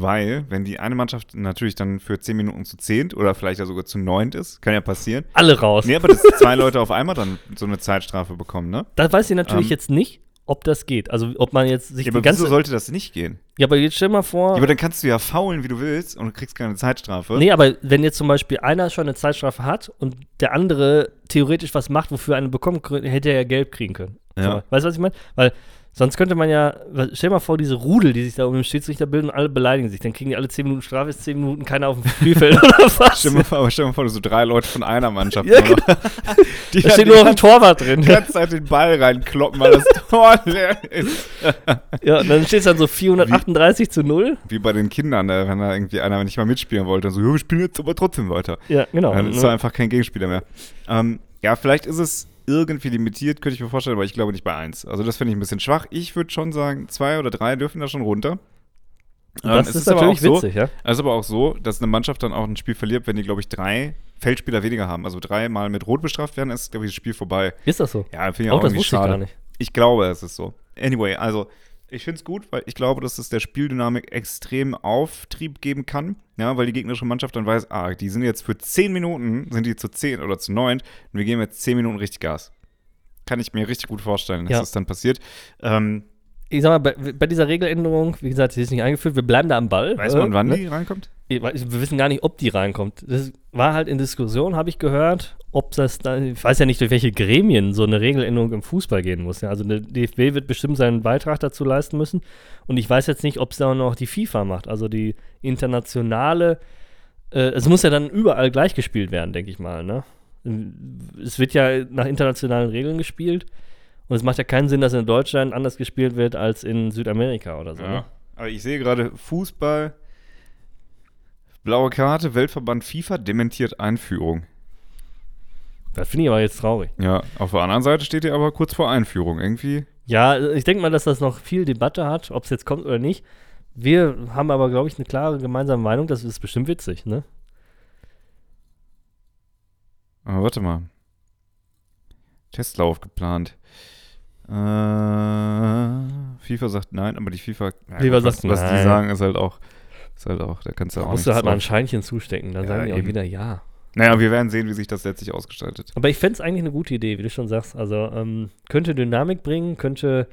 Speaker 1: Weil, wenn die eine Mannschaft natürlich dann für 10 Minuten zu zehnt oder vielleicht ja sogar zu neunt ist, kann ja passieren.
Speaker 2: Alle raus.
Speaker 1: Nee, aber dass zwei Leute auf einmal dann so eine Zeitstrafe bekommen, ne?
Speaker 2: Da weiß ich natürlich
Speaker 1: Ähm,
Speaker 2: jetzt nicht, ob das geht. Also ob man jetzt sich
Speaker 1: Ja,
Speaker 2: die
Speaker 1: aber
Speaker 2: ganze.
Speaker 1: wieso sollte das nicht gehen?
Speaker 2: ja, aber jetzt stell mal vor.
Speaker 1: Ja, aber dann kannst du ja faulen, wie du willst und kriegst keine Zeitstrafe.
Speaker 2: Nee, aber wenn jetzt zum Beispiel einer schon eine Zeitstrafe hat und der andere theoretisch was macht, wofür er eine bekommen könnte, hätte er ja Geld kriegen können.
Speaker 1: Ja.
Speaker 2: So, weißt du, was ich meine? Weil sonst könnte man ja, stell dir mal vor, diese Rudel, die sich da um den Schiedsrichter bilden und alle beleidigen sich. Dann kriegen die alle 10 Minuten Strafe, ist 10 Minuten keiner auf dem Spielfeld [laughs] oder was?
Speaker 1: Stell dir mal vor, aber stell mal vor, so drei Leute von einer Mannschaft.
Speaker 2: Ja,
Speaker 1: noch. [laughs] die
Speaker 2: Da steht nur noch ein Torwart drin.
Speaker 1: die ganze Zeit den Ball reinkloppen, weil das [laughs] Tor leer ist.
Speaker 2: Ja, und dann steht es dann so 438 zu 0.
Speaker 1: Wie bei den Kindern, ne, wenn da irgendwie einer nicht mal mitspielen wollte, dann so, ja, wir spielen jetzt aber trotzdem weiter.
Speaker 2: Ja, genau.
Speaker 1: Dann ist da einfach kein Gegenspieler mehr. Ähm, ja, vielleicht ist es irgendwie limitiert, könnte ich mir vorstellen, aber ich glaube nicht bei eins. Also das finde ich ein bisschen schwach. Ich würde schon sagen, zwei oder drei dürfen da schon runter. Ähm,
Speaker 2: das
Speaker 1: es
Speaker 2: ist,
Speaker 1: aber
Speaker 2: natürlich
Speaker 1: auch so,
Speaker 2: witzig, ja.
Speaker 1: Es ist aber auch so, dass eine Mannschaft dann auch ein Spiel verliert, wenn die, glaube ich, drei Feldspieler weniger haben. Also dreimal mit Rot bestraft werden, ist, glaube ich, das Spiel vorbei.
Speaker 2: Ist das so?
Speaker 1: Ja, finde ich
Speaker 2: Oh,
Speaker 1: auch
Speaker 2: das
Speaker 1: irgendwie
Speaker 2: wusste ich
Speaker 1: schade.
Speaker 2: gar nicht.
Speaker 1: Ich glaube, es ist so. Anyway, also ich finde es gut, weil ich glaube, dass es der Spieldynamik extrem Auftrieb geben kann. Ja, weil die gegnerische Mannschaft dann weiß, ah, die sind jetzt für 10 Minuten, sind die zu 10 oder zu 9 und wir geben jetzt 10 Minuten richtig Gas. Kann ich mir richtig gut vorstellen, dass
Speaker 2: Ja.
Speaker 1: das dann passiert. Ähm,
Speaker 2: Ich sag mal, bei, bei dieser Regeländerung, wie gesagt, sie ist nicht eingeführt, wir bleiben da am Ball.
Speaker 1: weiß man,
Speaker 2: äh,
Speaker 1: wann
Speaker 2: ne?
Speaker 1: die reinkommt?
Speaker 2: Wir wissen gar nicht, ob die reinkommt. Das war halt in Diskussion, habe ich gehört, ob das da, ich weiß ja nicht, durch welche Gremien so eine Regeländerung im Fußball gehen muss. Ja. Also der DFB wird bestimmt seinen Beitrag dazu leisten müssen. Und ich weiß jetzt nicht, ob es da noch die FIFA macht, also die internationale. Äh, es muss ja dann überall gleich gespielt werden, denke ich mal. Ne? Es wird ja nach internationalen Regeln gespielt. Und es macht ja keinen Sinn, dass in Deutschland anders gespielt wird als in Südamerika oder so. Ne?
Speaker 1: Ja. Aber ich sehe gerade Fußball, blaue Karte, Weltverband FIFA dementiert Einführung.
Speaker 2: Das finde ich aber jetzt traurig.
Speaker 1: Ja, auf der anderen Seite steht ihr aber kurz vor Einführung. Irgendwie
Speaker 2: Ja, ich denke mal, dass das noch viel Debatte hat, ob es jetzt kommt oder nicht. Wir haben aber, glaube ich, eine klare gemeinsame Meinung, das ist bestimmt witzig, ne?
Speaker 1: Aber warte mal. Testlauf geplant. Äh, FIFA sagt nein, aber die FIFA. Ja,
Speaker 2: FIFA
Speaker 1: was,
Speaker 2: sagt
Speaker 1: was die
Speaker 2: nein.
Speaker 1: sagen, ist halt auch. Ist halt auch, da kannst du auch
Speaker 2: musst du halt mal ein Scheinchen zustecken, dann
Speaker 1: Ja,
Speaker 2: sagen die auch
Speaker 1: eben.
Speaker 2: wieder ja.
Speaker 1: Naja, wir werden sehen, wie sich das letztlich ausgestaltet.
Speaker 2: Aber ich fände es eigentlich eine gute Idee, wie du schon sagst. Also ähm, könnte Dynamik bringen, könnte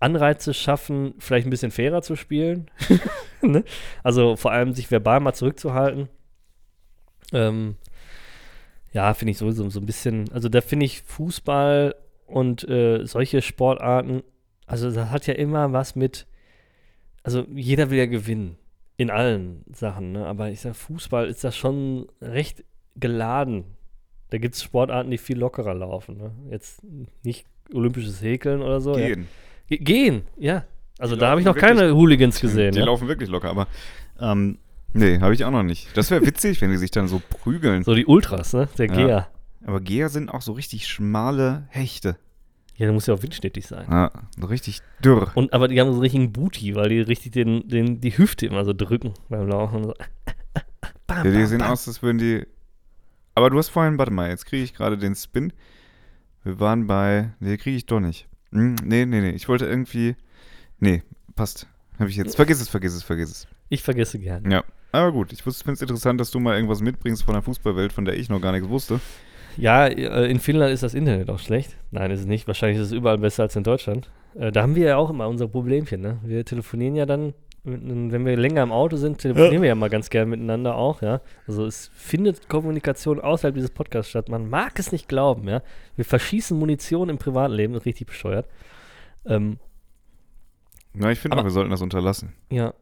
Speaker 2: Anreize schaffen, vielleicht ein bisschen fairer zu spielen. [laughs] ne? Also vor allem sich verbal mal zurückzuhalten. Ähm, ja, finde ich sowieso so ein bisschen, also da finde ich Fußball und äh, solche Sportarten, also das hat ja immer was mit, also jeder will ja gewinnen. In allen Sachen, ne? Aber ich sag, Fußball ist das schon recht geladen. Da gibt es Sportarten, die viel lockerer laufen. Ne? Jetzt nicht olympisches Häkeln oder so. Ja.
Speaker 1: Gehen.
Speaker 2: Ge- Gehen, ja. Also
Speaker 1: Die
Speaker 2: da habe ich noch
Speaker 1: laufen
Speaker 2: keine Hooligans gesehen.
Speaker 1: Die
Speaker 2: ja.
Speaker 1: laufen wirklich locker, aber. Ähm, nee, habe ich auch noch nicht. Das wäre witzig, wenn die sich dann so prügeln.
Speaker 2: So die Ultras, ne? Der
Speaker 1: Ja.
Speaker 2: Geher.
Speaker 1: Aber Geher sind auch so richtig schmale Hechte.
Speaker 2: Ja, der muss ja auch windschnittig sein.
Speaker 1: Ja, so richtig dürr.
Speaker 2: Und aber die haben so einen richtigen Booty, weil die richtig den, den, die Hüfte immer so drücken beim Laufen. So. Bam, [laughs]
Speaker 1: Ja, die
Speaker 2: bam,
Speaker 1: sehen
Speaker 2: bam.
Speaker 1: aus, als würden die. Aber du hast vorhin, warte mal, jetzt kriege ich gerade den Spin. Wir waren bei. Nee, kriege ich doch nicht. Hm, nee, nee, nee. Ich wollte irgendwie. Nee, passt. Habe ich jetzt. Vergiss es, vergiss es, vergiss es.
Speaker 2: Ich vergesse gern.
Speaker 1: Ja. Aber gut, ich finde es interessant, dass du mal irgendwas mitbringst von der Fußballwelt, von der ich noch gar nichts wusste.
Speaker 2: Ja, äh, in Finnland ist das Internet auch schlecht. Nein, ist es nicht. Wahrscheinlich ist es überall besser als in Deutschland. Äh, da haben wir ja auch immer unser Problemchen, ne? Wir telefonieren ja dann, wenn wir länger im Auto sind, telefonieren wir ja mal ganz gern miteinander auch, ja. Also es findet Kommunikation außerhalb dieses Podcasts statt. Man mag es nicht glauben, ja. Wir verschießen Munition im Privatleben, das ist richtig bescheuert. Ähm,
Speaker 1: Na, ich finde wir sollten das unterlassen.
Speaker 2: ja.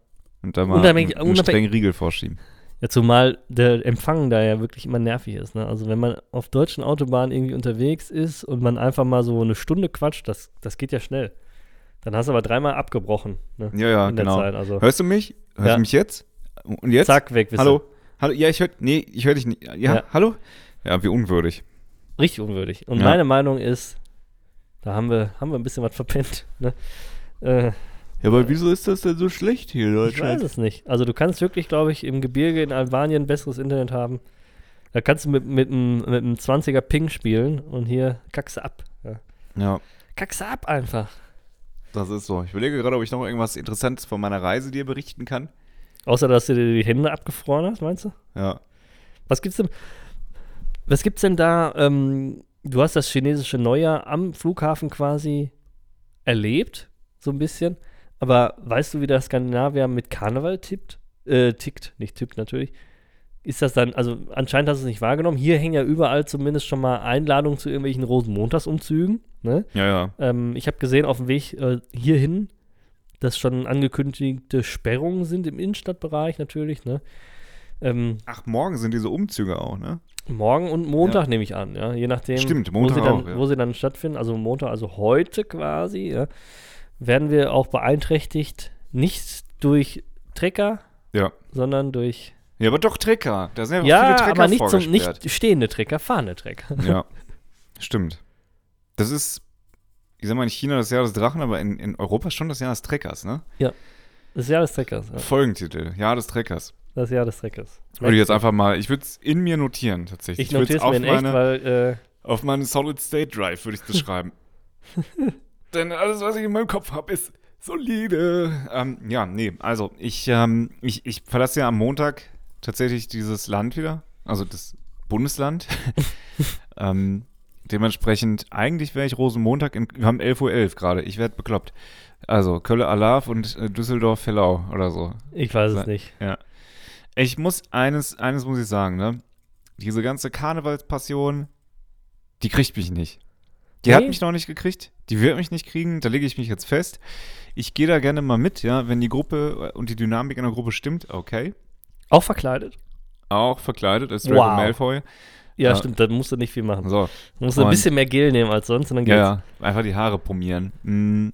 Speaker 1: Und da mal einen, strengen Riegel vorschieben.
Speaker 2: Ja, zumal der Empfang da ja wirklich immer nervig ist. Ne? Also wenn man auf deutschen Autobahnen irgendwie unterwegs ist und man einfach mal so eine Stunde quatscht, das, das geht ja schnell. Dann hast du aber dreimal abgebrochen. Ne?
Speaker 1: Ja, ja,
Speaker 2: In der
Speaker 1: genau.
Speaker 2: Zeit, also
Speaker 1: Hörst du mich? Hörst
Speaker 2: Ja.
Speaker 1: du mich jetzt? Und jetzt?
Speaker 2: zack, weg.
Speaker 1: Hallo? Hallo? Ja, ich höre. Nee, ich höre dich nicht. Ja,
Speaker 2: Ja.
Speaker 1: hallo? Ja, wie unwürdig.
Speaker 2: Richtig unwürdig. Und
Speaker 1: Ja.
Speaker 2: meine Meinung ist, da haben wir, haben wir ein bisschen was verpennt. Ne? Äh,
Speaker 1: Ja, aber wieso ist das denn so schlecht hier in
Speaker 2: ich weiß es nicht. Also du kannst wirklich, glaube ich, im Gebirge in Albanien besseres Internet haben. Da kannst du mit, mit, einem, mit einem 20er Ping spielen und hier kackst du ab. Ja.
Speaker 1: Ja,
Speaker 2: Kackst du ab einfach.
Speaker 1: das ist so. Ich überlege gerade, ob ich noch irgendwas Interessantes von meiner Reise dir berichten kann.
Speaker 2: Außer, dass du dir die Hände abgefroren hast, meinst du?
Speaker 1: Ja.
Speaker 2: Was gibt's denn, was gibt's denn da, ähm, du hast das chinesische Neujahr am Flughafen quasi erlebt, so ein bisschen, aber weißt du, wie der Skandinavier mit Karneval tippt? Äh, tickt, nicht tippt natürlich. Ist das dann, also anscheinend hast du es nicht wahrgenommen. Hier hängen ja überall zumindest schon mal Einladungen zu irgendwelchen Rosenmontagsumzügen. Ne?
Speaker 1: Ja, ja.
Speaker 2: Ähm, ich habe gesehen auf dem Weg äh, hierhin, dass schon angekündigte Sperrungen sind im Innenstadtbereich natürlich. Ne? Ähm,
Speaker 1: Ach, morgen sind diese Umzüge auch, ne?
Speaker 2: Morgen und Montag nehme ich an, ja. Je nachdem,
Speaker 1: Stimmt,
Speaker 2: wo, sie dann,
Speaker 1: auch, ja.
Speaker 2: wo sie dann stattfinden. Also Montag, also heute quasi, ja, werden wir auch beeinträchtigt, nicht durch Trecker,
Speaker 1: Ja.
Speaker 2: sondern durch.
Speaker 1: Ja, aber doch Trecker. Da sind ja,
Speaker 2: Ja,
Speaker 1: viele Trecker
Speaker 2: aber nicht, zum, nicht stehende Trecker, fahrende Trecker.
Speaker 1: Ja, [laughs] stimmt. Das ist, ich sag mal, in China das Jahr des Drachen, aber in, in Europa schon das Jahr des Treckers, ne?
Speaker 2: Das Jahr des Treckers. Ja.
Speaker 1: Folgentitel, Jahr des Treckers.
Speaker 2: Das Jahr des Treckers.
Speaker 1: Würde ich jetzt einfach mal, ich würde es in mir notieren, tatsächlich.
Speaker 2: Ich notiere es mir in echt,
Speaker 1: meine,
Speaker 2: weil äh,
Speaker 1: Auf meinen Solid State Drive würde ich das schreiben. [laughs] Denn alles, was ich in meinem Kopf habe, ist solide. Ähm, ja, nee, also ich, ähm, ich, ich verlasse ja am Montag tatsächlich dieses Land wieder, also das Bundesland. [laughs] ähm, dementsprechend, eigentlich wäre ich Rosenmontag, in, wir haben 11.11 Uhr gerade, ich werde bekloppt. Also Kölle Alav und äh, Düsseldorf Hellau oder so.
Speaker 2: ich weiß es nicht.
Speaker 1: Ja. Ich muss eines, eines muss ich sagen, ne? Diese ganze Karnevalspassion, die kriegt mich nicht. Die hat
Speaker 2: Nee?
Speaker 1: mich noch nicht gekriegt, die wird mich nicht kriegen, da lege ich mich jetzt fest. Ich gehe da gerne mal mit, ja, wenn die Gruppe und die Dynamik in der Gruppe stimmt, okay.
Speaker 2: Auch verkleidet?
Speaker 1: Auch verkleidet als Draco
Speaker 2: Wow.
Speaker 1: Malfoy.
Speaker 2: Ja,
Speaker 1: Ja.
Speaker 2: stimmt, da musst du nicht viel machen.
Speaker 1: So,
Speaker 2: Du musst ein
Speaker 1: Und-
Speaker 2: bisschen mehr Gel nehmen als sonst und dann geht's.
Speaker 1: ja, einfach die Haare pommieren. Mm.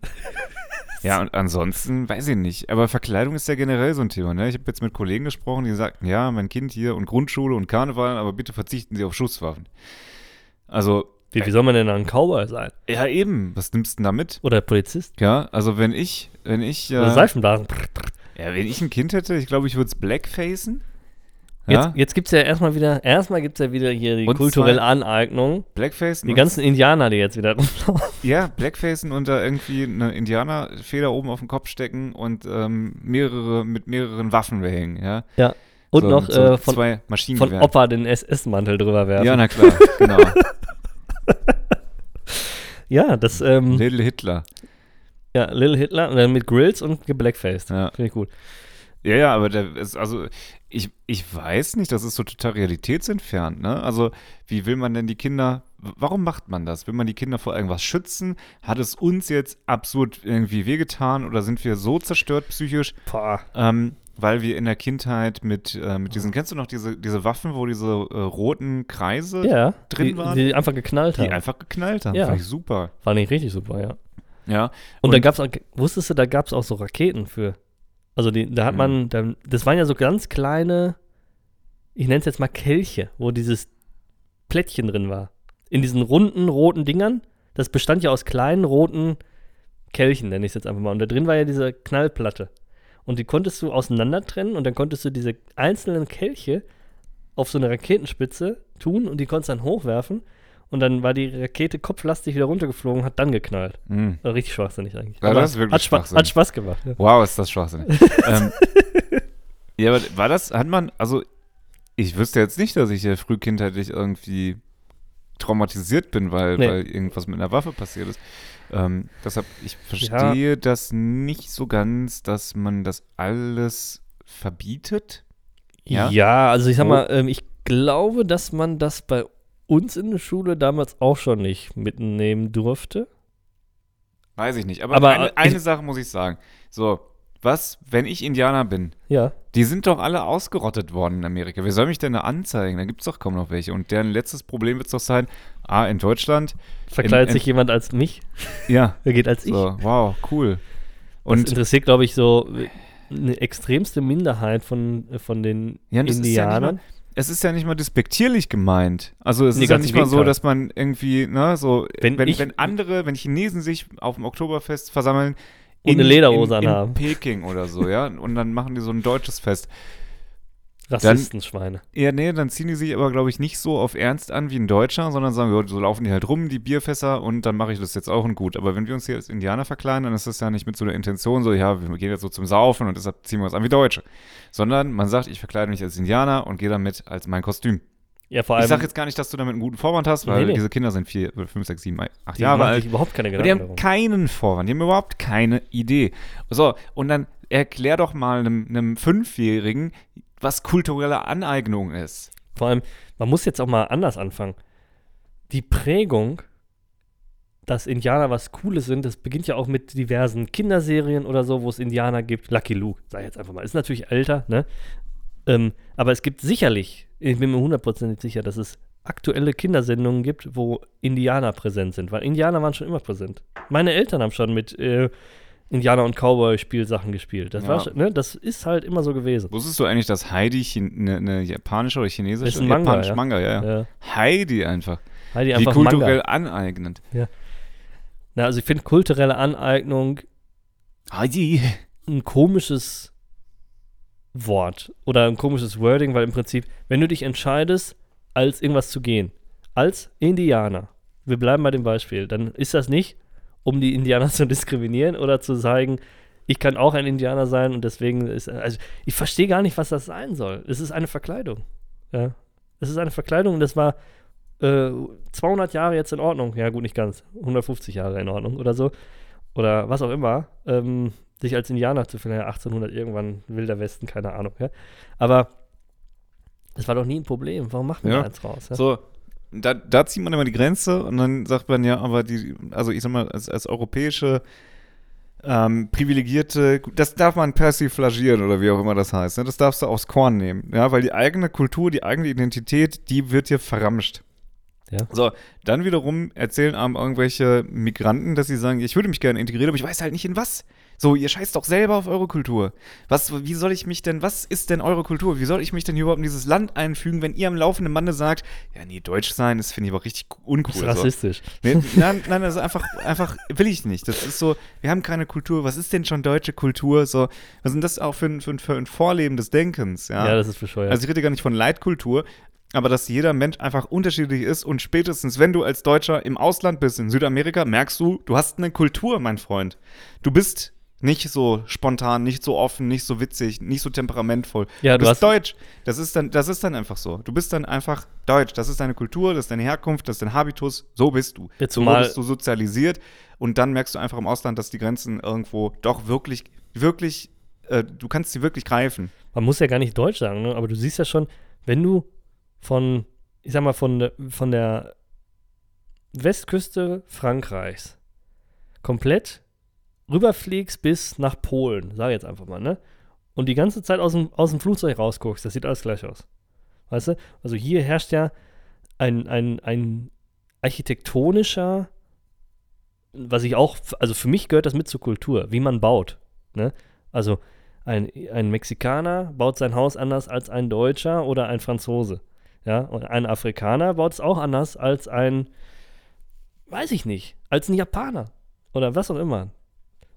Speaker 1: Ja, und ansonsten, weiß ich nicht. Aber Verkleidung ist ja generell so ein Thema. Ne? Ich habe jetzt mit Kollegen gesprochen, die sagten, ja, mein Kind hier und Grundschule und Karneval, aber bitte verzichten Sie auf Schusswaffen. Also,
Speaker 2: Wie, wie soll man denn dann ein Cowboy sein?
Speaker 1: ja eben, was nimmst du denn da mit?
Speaker 2: Oder Polizist?
Speaker 1: Ja, also wenn ich, wenn ich,
Speaker 2: Oder
Speaker 1: äh,
Speaker 2: Seifenblasen?
Speaker 1: ja, wenn ich ein Kind hätte, ich glaube, ich würde es blackfacen. Ja,
Speaker 2: Jetzt, jetzt gibt es ja erstmal wieder, erstmal gibt es ja wieder hier die
Speaker 1: Und
Speaker 2: kulturelle Aneignung.
Speaker 1: blackfacen.
Speaker 2: Die ganzen Indianer, die jetzt wieder rumlaufen. [laughs]
Speaker 1: Ja, blackfacen und da irgendwie eine Indianerfeder oben auf den Kopf stecken und ähm, mehrere, mit mehreren Waffen behängen, ja.
Speaker 2: Und
Speaker 1: so,
Speaker 2: noch
Speaker 1: so
Speaker 2: äh, von,
Speaker 1: zwei
Speaker 2: von. Opa den SS-Mantel drüber werfen.
Speaker 1: Ja, na klar, genau. [laughs]
Speaker 2: Ja, das, ähm,
Speaker 1: Little Hitler.
Speaker 2: ja, Little Hitler und dann mit Grills und geblackfaced.
Speaker 1: Ja.
Speaker 2: Finde ich gut.
Speaker 1: Ja, ja, aber der ist, also, ich, ich weiß nicht, das ist so total realitätsentfernt, ne? Also, wie will man denn die Kinder, warum macht man das? Will man die Kinder vor irgendwas schützen? Hat es uns jetzt absurd irgendwie wehgetan oder sind wir so zerstört psychisch,
Speaker 2: Boah.
Speaker 1: ähm, weil wir in der Kindheit mit, äh, mit diesen, kennst du noch diese, diese Waffen, wo diese äh, roten Kreise,
Speaker 2: Ja,
Speaker 1: drin
Speaker 2: die,
Speaker 1: waren?
Speaker 2: die einfach geknallt
Speaker 1: die
Speaker 2: haben.
Speaker 1: einfach geknallt haben?
Speaker 2: Ja.
Speaker 1: Fand ich super.
Speaker 2: Fand ich richtig super, ja.
Speaker 1: Ja.
Speaker 2: Und, da
Speaker 1: Und-
Speaker 2: gab es auch, wusstest du, da gab es auch so Raketen für. Also die, da hat
Speaker 1: Mhm.
Speaker 2: man, da, das waren ja so ganz kleine, ich nenne es jetzt mal Kelche, wo dieses Plättchen drin war. In diesen runden, roten Dingern. Das bestand ja aus kleinen, roten Kelchen, nenne ich es jetzt einfach mal. Und da drin war ja diese Knallplatte. Und die konntest du auseinander trennen und dann konntest du diese einzelnen Kelche auf so eine Raketenspitze tun und die konntest dann hochwerfen. Und dann war die Rakete kopflastig wieder runtergeflogen, hat dann geknallt.
Speaker 1: Mhm.
Speaker 2: War richtig schwachsinnig eigentlich.
Speaker 1: Ja, das ist wirklich
Speaker 2: hat, Spa
Speaker 1: Schwachsinn.
Speaker 2: hat Spaß gemacht. Ja.
Speaker 1: Wow, ist das Schwachsinn. [laughs] ähm, ja, aber war das, hat man, also ich wüsste jetzt nicht, dass ich ja frühkindheitlich irgendwie traumatisiert bin, weil,
Speaker 2: Nee.
Speaker 1: weil irgendwas mit einer Waffe passiert ist. Ähm, deshalb, ich verstehe das nicht so ganz, dass man das alles verbietet. Ja?
Speaker 2: Ja, also ich sag mal, ähm, ich glaube, dass man das bei uns in der Schule damals auch schon nicht mitnehmen durfte.
Speaker 1: Weiß ich nicht. Aber,
Speaker 2: Aber,
Speaker 1: eine, eine
Speaker 2: ich-
Speaker 1: Sache muss ich sagen. So, was, wenn ich Indianer bin?
Speaker 2: Ja.
Speaker 1: Die sind doch alle ausgerottet worden in Amerika. Wer soll mich denn da anzeigen? Da gibt es doch kaum noch welche. Und deren letztes Problem wird es doch sein, ah, in Deutschland,
Speaker 2: Verkleidet
Speaker 1: in-
Speaker 2: sich jemand als mich?
Speaker 1: ja,
Speaker 2: Wer [laughs] geht als ich?
Speaker 1: so, wow, cool.
Speaker 2: Und das interessiert, glaube ich, so eine extremste Minderheit von, von den
Speaker 1: Ja, das ist ja nicht
Speaker 2: Indianern.
Speaker 1: es ist ja nicht mal despektierlich gemeint. Also es
Speaker 2: Nee,
Speaker 1: ist ja nicht mal so, dass man irgendwie, ne, so,
Speaker 2: Wenn
Speaker 1: wenn,
Speaker 2: ich-
Speaker 1: wenn andere, wenn Chinesen sich auf dem Oktoberfest versammeln,
Speaker 2: Und eine Lederhose
Speaker 1: in, in
Speaker 2: anhaben.
Speaker 1: Peking oder so, ja, und dann machen die so ein deutsches Fest.
Speaker 2: Rassistenschweine.
Speaker 1: Ja, nee, dann ziehen die sich aber, glaube ich, nicht so auf Ernst an wie ein Deutscher, sondern sagen, ja, so laufen die halt rum, die Bierfässer, und dann mache ich das jetzt auch und gut. Aber wenn wir uns hier als Indianer verkleiden, dann ist das ja nicht mit so einer Intention, so, ja, wir gehen jetzt so zum Saufen und deshalb ziehen wir uns an wie Deutsche. Sondern man sagt, ich verkleide mich als Indianer und gehe damit als mein Kostüm.
Speaker 2: Ja, vor
Speaker 1: Ich
Speaker 2: allem.
Speaker 1: sage jetzt gar nicht, dass du damit einen guten Vorwand hast, weil
Speaker 2: Nee, nee.
Speaker 1: diese Kinder sind vier, fünf, sechs, sieben, acht
Speaker 2: die
Speaker 1: Jahre
Speaker 2: machen
Speaker 1: alt.
Speaker 2: sich überhaupt keine
Speaker 1: Und die
Speaker 2: Gedanken
Speaker 1: haben keinen Vorwand, die haben überhaupt keine Idee. So, und dann erklär doch mal einem, einem Fünfjährigen, was kulturelle Aneignung ist.
Speaker 2: Vor allem, man muss jetzt auch mal anders anfangen. Die Prägung, dass Indianer was Cooles sind, das beginnt ja auch mit diversen Kinderserien oder so, wo es Indianer gibt. Lucky Luke, sag ich jetzt einfach mal. Ist natürlich älter, ne? Ähm, aber es gibt sicherlich, ich bin mir hundertprozentig sicher, dass es aktuelle Kindersendungen gibt, wo Indianer präsent sind, weil Indianer waren schon immer präsent. Meine Eltern haben schon mit äh, Indianer- und Cowboy-Spielsachen gespielt. Das,
Speaker 1: Ja.
Speaker 2: war schon, ne? das ist halt immer so gewesen.
Speaker 1: Wusstest du eigentlich, dass Heidi eine ne japanische oder chinesische?
Speaker 2: Ist ein Manga,
Speaker 1: Japanisch
Speaker 2: ja.
Speaker 1: Manga, ja, ja.
Speaker 2: Ja.
Speaker 1: Heidi einfach.
Speaker 2: Heidi
Speaker 1: Wie
Speaker 2: einfach
Speaker 1: kulturell
Speaker 2: Manga.
Speaker 1: aneignend.
Speaker 2: Na, also ich finde kulturelle Aneignung
Speaker 1: Heidi.
Speaker 2: ein komisches Wort oder ein komisches Wording, weil im Prinzip, wenn du dich entscheidest, als irgendwas zu gehen, als Indianer, wir bleiben bei dem Beispiel, dann ist das nicht, um die Indianer [laughs] zu diskriminieren oder zu sagen, ich kann auch ein Indianer sein und deswegen ist, also ich verstehe gar nicht, was das sein soll. Es ist eine Verkleidung. Ja. Es ist eine Verkleidung und das war äh, 200 Jahre jetzt in Ordnung. Ja, gut, nicht ganz. 150 Jahre in Ordnung oder so. Oder was auch immer. Ähm, sich als Indianer zu finden, ja, 1800 irgendwann, Wilder Westen, keine Ahnung. Ja. Aber das war doch nie ein Problem. Warum machen wir
Speaker 1: Ja.
Speaker 2: da eins raus? Ja?
Speaker 1: So, da, da zieht man immer die Grenze und dann sagt man ja, aber die, also ich sag mal, als, als europäische ähm, privilegierte, das darf man persiflagieren oder wie auch immer das heißt. Ne? Das darfst du aufs Korn nehmen, ja, weil die eigene Kultur, die eigene Identität, die wird hier verramscht.
Speaker 2: Ja.
Speaker 1: So, dann wiederum erzählen einem irgendwelche Migranten, dass sie sagen, ich würde mich gerne integrieren, aber ich weiß halt nicht in was. So, ihr scheißt doch selber auf eure Kultur. Was, wie soll ich mich denn, was ist denn eure Kultur? Wie soll ich mich denn hier überhaupt in dieses Land einfügen, wenn ihr am laufenden Bande sagt, ja, nee, Deutsch sein, das finde ich aber richtig uncool.
Speaker 2: das ist
Speaker 1: so.
Speaker 2: rassistisch.
Speaker 1: Nee, nein, nein, das ist einfach, einfach, will ich nicht. Das ist so, wir haben keine Kultur. Was ist denn schon deutsche Kultur? So, was denn das auch für ein, für ein, für ein Vorleben des Denkens? Ja,
Speaker 2: Ja, das ist bescheuert.
Speaker 1: also ich rede gar nicht von Leitkultur, aber dass jeder Mensch einfach unterschiedlich ist und spätestens, wenn du als Deutscher im Ausland bist, in Südamerika, merkst du, du hast eine Kultur, mein Freund. Du bist nicht so spontan, nicht so offen, nicht so witzig, nicht so temperamentvoll.
Speaker 2: Ja,
Speaker 1: du
Speaker 2: du
Speaker 1: bist deutsch. Das ist dann, das ist dann einfach so. Du bist dann einfach deutsch. Das ist deine Kultur, das ist deine Herkunft, das ist dein Habitus. So bist du.
Speaker 2: Jetzt
Speaker 1: so wurdest du sozialisiert und dann merkst du einfach im Ausland, dass die Grenzen irgendwo doch wirklich, wirklich, äh, du kannst sie wirklich greifen.
Speaker 2: man muss ja gar nicht Deutsch sagen, ne? aber du siehst ja schon, wenn du von, ich sag mal, von, von der Westküste Frankreichs komplett rüberfliegst bis nach Polen, sag jetzt einfach mal, ne? Und die ganze Zeit aus dem, aus dem Flugzeug rausguckst, das sieht alles gleich aus. Weißt du? Also hier herrscht ja ein, ein, ein architektonischer, was ich auch, also für mich gehört das mit zur Kultur, wie man baut. Ne? Also ein, ein Mexikaner baut sein Haus anders als ein Deutscher oder ein Franzose. Ja, und ein Afrikaner baut es auch anders als ein, weiß ich nicht, als ein Japaner oder was auch immer.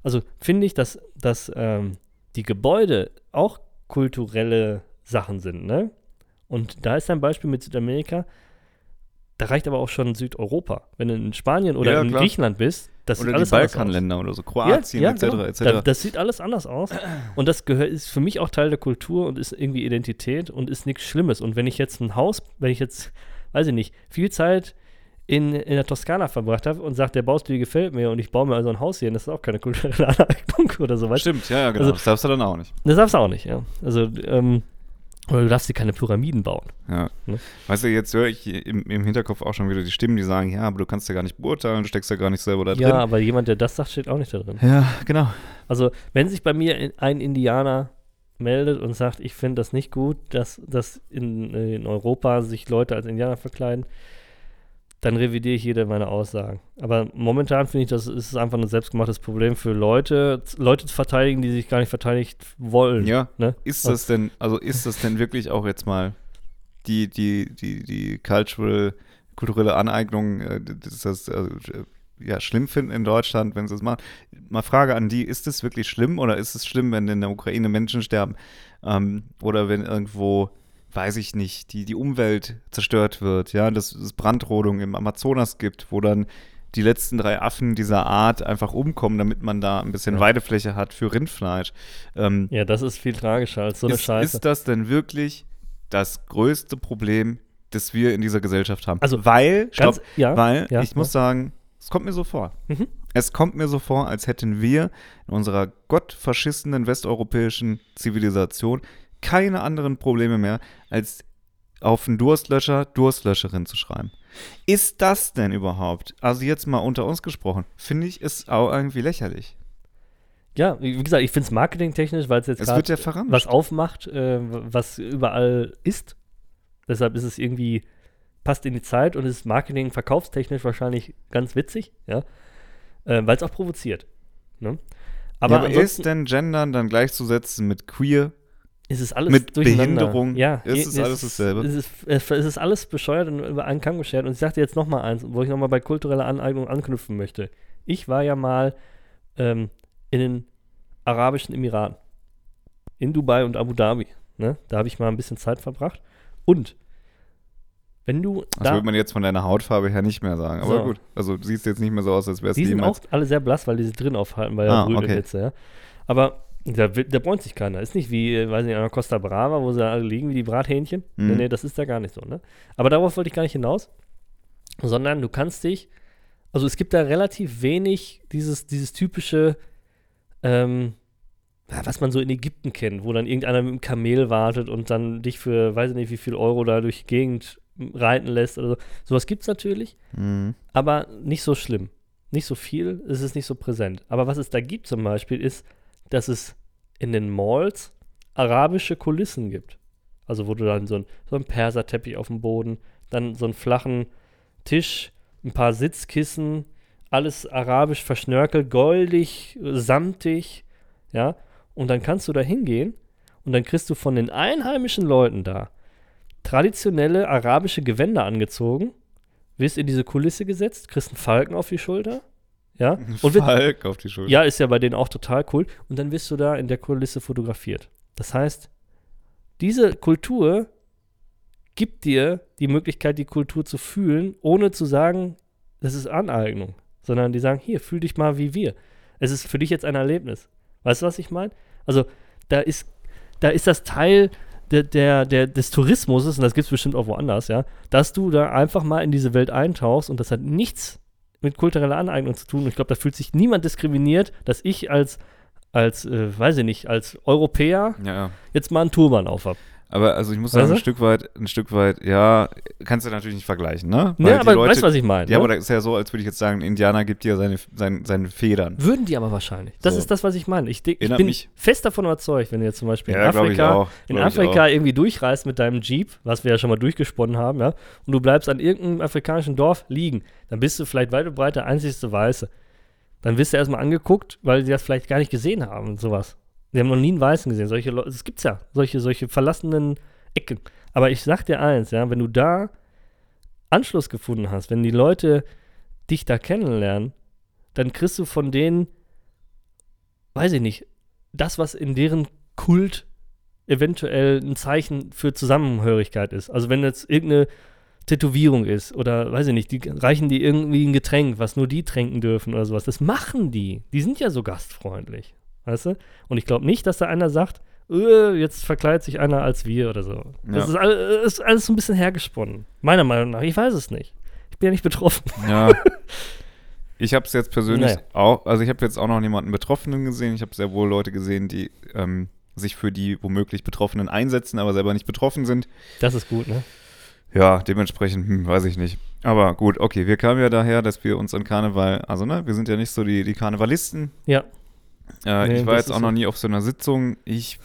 Speaker 2: Also finde ich, dass, dass ähm, die Gebäude auch kulturelle Sachen sind, ne? Und da ist ein Beispiel mit Südamerika, da reicht aber auch schon Südeuropa. Wenn du in Spanien oder
Speaker 1: Ja,
Speaker 2: in
Speaker 1: klar.
Speaker 2: Griechenland bist, das
Speaker 1: Oder
Speaker 2: sieht
Speaker 1: die
Speaker 2: alles anders aus.
Speaker 1: Balkanländer oder so, Kroatien etc.
Speaker 2: genau.
Speaker 1: etc.
Speaker 2: Da, das sieht alles anders aus. Und das gehört, ist für mich auch Teil der Kultur und ist irgendwie Identität und ist nichts Schlimmes. Und wenn ich jetzt ein Haus, wenn ich jetzt, weiß ich nicht, viel Zeit in, in der Toskana verbracht habe und sage, der Baustil gefällt mir und ich baue mir also ein Haus hier, das ist auch keine kulturelle [laughs] Aneignung oder so, weißt du?
Speaker 1: Stimmt, ja, ja, genau.
Speaker 2: Also-
Speaker 1: das darfst du dann auch nicht.
Speaker 2: Das darfst du auch nicht, ja. Also, ähm, Oder du darfst dir keine Pyramiden bauen.
Speaker 1: Ja.
Speaker 2: Ne?
Speaker 1: Weißt du, jetzt höre ich im, im Hinterkopf auch schon wieder die Stimmen, die sagen, ja, aber du kannst ja gar nicht beurteilen, du steckst ja gar nicht selber da
Speaker 2: Ja,
Speaker 1: drin.
Speaker 2: aber jemand, der das sagt, steht auch nicht da drin.
Speaker 1: Ja, genau.
Speaker 2: Also, wenn sich bei mir ein Indianer meldet und sagt, ich finde das nicht gut, dass, dass in, in Europa sich Leute als Indianer verkleiden, dann revidiere ich jede meiner Aussagen. Aber momentan finde ich, das ist einfach ein selbstgemachtes Problem für Leute, Leute zu verteidigen, die sich gar nicht verteidigt wollen.
Speaker 1: Ja,
Speaker 2: Ne?
Speaker 1: ist das denn, also ist das denn wirklich auch jetzt mal die, die, die, die cultural, kulturelle Aneignung, äh, das das also, äh, ja, schlimm finden in Deutschland, wenn sie es machen? Mal Frage an die, ist es wirklich schlimm oder ist es schlimm, wenn in der Ukraine Menschen sterben? Ähm, oder wenn irgendwo, weiß ich nicht, die, die Umwelt zerstört wird, ja, dass es Brandrodung im Amazonas gibt, wo dann die letzten drei Affen dieser Art einfach umkommen, damit man da ein bisschen
Speaker 2: Ja.
Speaker 1: Weidefläche hat für Rindfleisch. Ähm,
Speaker 2: Ja, das ist viel tragischer als so eine
Speaker 1: ist,
Speaker 2: Scheiße.
Speaker 1: ist das denn wirklich das größte Problem, das wir in dieser Gesellschaft haben?
Speaker 2: Also,
Speaker 1: weil,
Speaker 2: ganz-
Speaker 1: stopp,
Speaker 2: ja,
Speaker 1: weil
Speaker 2: ja,
Speaker 1: ich muss sagen, es kommt mir so vor.
Speaker 2: Mhm.
Speaker 1: Es kommt mir so vor, als hätten wir in unserer gottverschissenen westeuropäischen Zivilisation keine anderen Probleme mehr, als auf einen Durstlöscher Durstlöscherin zu schreiben. Ist das denn überhaupt, also jetzt mal unter uns gesprochen, finde ich es auch irgendwie lächerlich.
Speaker 2: Ja, wie gesagt, ich finde es marketingtechnisch, weil es jetzt gerade
Speaker 1: ja
Speaker 2: was aufmacht, äh, was überall ist. Deshalb ist es irgendwie, passt in die Zeit und ist Marketing verkaufstechnisch wahrscheinlich ganz witzig, ja. Äh, weil es auch provoziert. Ne? Aber,
Speaker 1: ja, aber ist denn Gendern dann gleichzusetzen mit Queer?
Speaker 2: Ist es alles
Speaker 1: mit. Behinderung
Speaker 2: Ja,
Speaker 1: ist
Speaker 2: je-
Speaker 1: es alles dasselbe?
Speaker 2: Es ist, es ist alles bescheuert und über einen Kamm geschert. Und ich sagte jetzt noch mal eins, wo ich noch mal bei kultureller Aneignung anknüpfen möchte. Ich war ja mal ähm, in den Arabischen Emiraten. In Dubai und Abu Dhabi. Ne? Da habe ich mal ein bisschen Zeit verbracht. Und wenn du
Speaker 1: Das
Speaker 2: da
Speaker 1: würde man jetzt von deiner Hautfarbe her nicht mehr sagen. Aber
Speaker 2: So.
Speaker 1: gut, also du siehst jetzt nicht mehr so aus, als wärst du
Speaker 2: Die sind auch alle sehr blass, weil die sich drin aufhalten bei der
Speaker 1: Ah,
Speaker 2: grünen
Speaker 1: okay.
Speaker 2: Hitze, ja. Aber da, da bräunt sich keiner. Ist nicht wie, äh, weiß nicht, an der Costa Brava, wo sie alle liegen wie die Brathähnchen. Nee,
Speaker 1: Mhm.
Speaker 2: nee, das ist da gar nicht so, ne? Aber darauf wollte ich gar nicht hinaus. Sondern du kannst dich, also es gibt da relativ wenig dieses, dieses typische, ähm, was man so in Ägypten kennt, wo dann irgendeiner mit dem Kamel wartet und dann dich für, weiß ich nicht, wie viel Euro da durch die Gegend reiten lässt oder so. Sowas gibt es natürlich
Speaker 1: Mhm.
Speaker 2: aber nicht so schlimm. Nicht so viel, es ist nicht so präsent. Aber was es da gibt zum Beispiel ist, dass es in den Malls arabische Kulissen gibt. Also wo du dann so ein, so ein Perserteppich auf dem Boden, dann so einen flachen Tisch, ein paar Sitzkissen, alles arabisch verschnörkelt, goldig, samtig, ja. Und dann kannst du da hingehen und dann kriegst du von den einheimischen Leuten da traditionelle arabische Gewänder angezogen, wirst in diese Kulisse gesetzt, kriegst einen Falken auf die Schulter, ja, [laughs] und
Speaker 1: Falk auf die Schulter.
Speaker 2: ja, ist ja bei denen auch total cool. Und dann wirst du da in der Kulisse fotografiert. Das heißt, diese Kultur gibt dir die Möglichkeit, die Kultur zu fühlen, ohne zu sagen, das ist Aneignung, sondern die sagen, hier, fühl dich mal wie wir. Es ist für dich jetzt ein Erlebnis. Weißt du, was ich meine? Also, da ist, da ist das Teil der, der, der, des Tourismus, und das gibt es bestimmt auch woanders, ja, dass du da einfach mal in diese Welt eintauchst und das hat nichts mit kultureller Aneignung zu tun. Und ich glaube, da fühlt sich niemand diskriminiert, dass ich als, als äh, weiß ich nicht, als Europäer
Speaker 1: Ja,
Speaker 2: jetzt mal einen Turban auf habe.
Speaker 1: Aber also ich muss sagen, ein
Speaker 2: du?
Speaker 1: Stück weit, ein Stück weit, ja, kannst du natürlich nicht vergleichen, ne? Weil
Speaker 2: Ja, aber
Speaker 1: Leute-
Speaker 2: weißt du, was ich meine?
Speaker 1: Ja,
Speaker 2: ne?
Speaker 1: aber das ist ja so, als würde ich jetzt sagen, ein Indianer gibt dir seine, seine, seine Federn.
Speaker 2: Würden die aber wahrscheinlich. Das
Speaker 1: So.
Speaker 2: ist das, was ich meine. Ich, ich bin
Speaker 1: mich-
Speaker 2: fest davon überzeugt, wenn du jetzt zum Beispiel in
Speaker 1: Ja, ich
Speaker 2: Afrika,
Speaker 1: auch.
Speaker 2: in Afrika irgendwie durchreist mit deinem Jeep, was wir ja schon mal durchgesponnen haben, ja, und du bleibst an irgendeinem afrikanischen Dorf liegen, dann bist du vielleicht weit und breit der einzigste Weiße. Dann wirst du erstmal angeguckt, weil sie das vielleicht gar nicht gesehen haben und sowas. Die haben noch nie einen Weißen gesehen. Solche Leute, es gibt's ja, solche, solche verlassenen Ecken. Aber ich sag dir eins, ja, wenn du da Anschluss gefunden hast, wenn die Leute dich da kennenlernen, dann kriegst du von denen, weiß ich nicht, das, was in deren Kult eventuell ein Zeichen für Zusammenhörigkeit ist. Also wenn jetzt irgendeine Tätowierung ist oder weiß ich nicht, die reichen die irgendwie ein Getränk, was nur die trinken dürfen oder sowas. Das machen die. Die sind ja so gastfreundlich. Weißt du? Und ich glaube nicht, dass da einer sagt, äh, jetzt verkleidet sich einer als wir oder so. Das
Speaker 1: Ja.
Speaker 2: ist, all, ist alles so ein bisschen hergesponnen. Meiner Meinung nach. Ich weiß es nicht. Ich bin ja nicht betroffen.
Speaker 1: Ja. [laughs] Ich habe es jetzt persönlich
Speaker 2: Naja.
Speaker 1: auch, also ich habe jetzt auch noch niemanden Betroffenen gesehen. Ich habe sehr wohl Leute gesehen, die ähm, sich für die womöglich Betroffenen einsetzen, aber selber nicht betroffen sind.
Speaker 2: Das ist gut, ne?
Speaker 1: Ja, dementsprechend, hm, weiß ich nicht. Aber gut, okay, wir kamen ja daher, dass wir uns an Karneval, also ne, wir sind ja nicht so die, die Karnevalisten.
Speaker 2: Ja.
Speaker 1: Äh,
Speaker 2: Nee,
Speaker 1: ich war jetzt auch noch nie auf so einer Sitzung. Ich,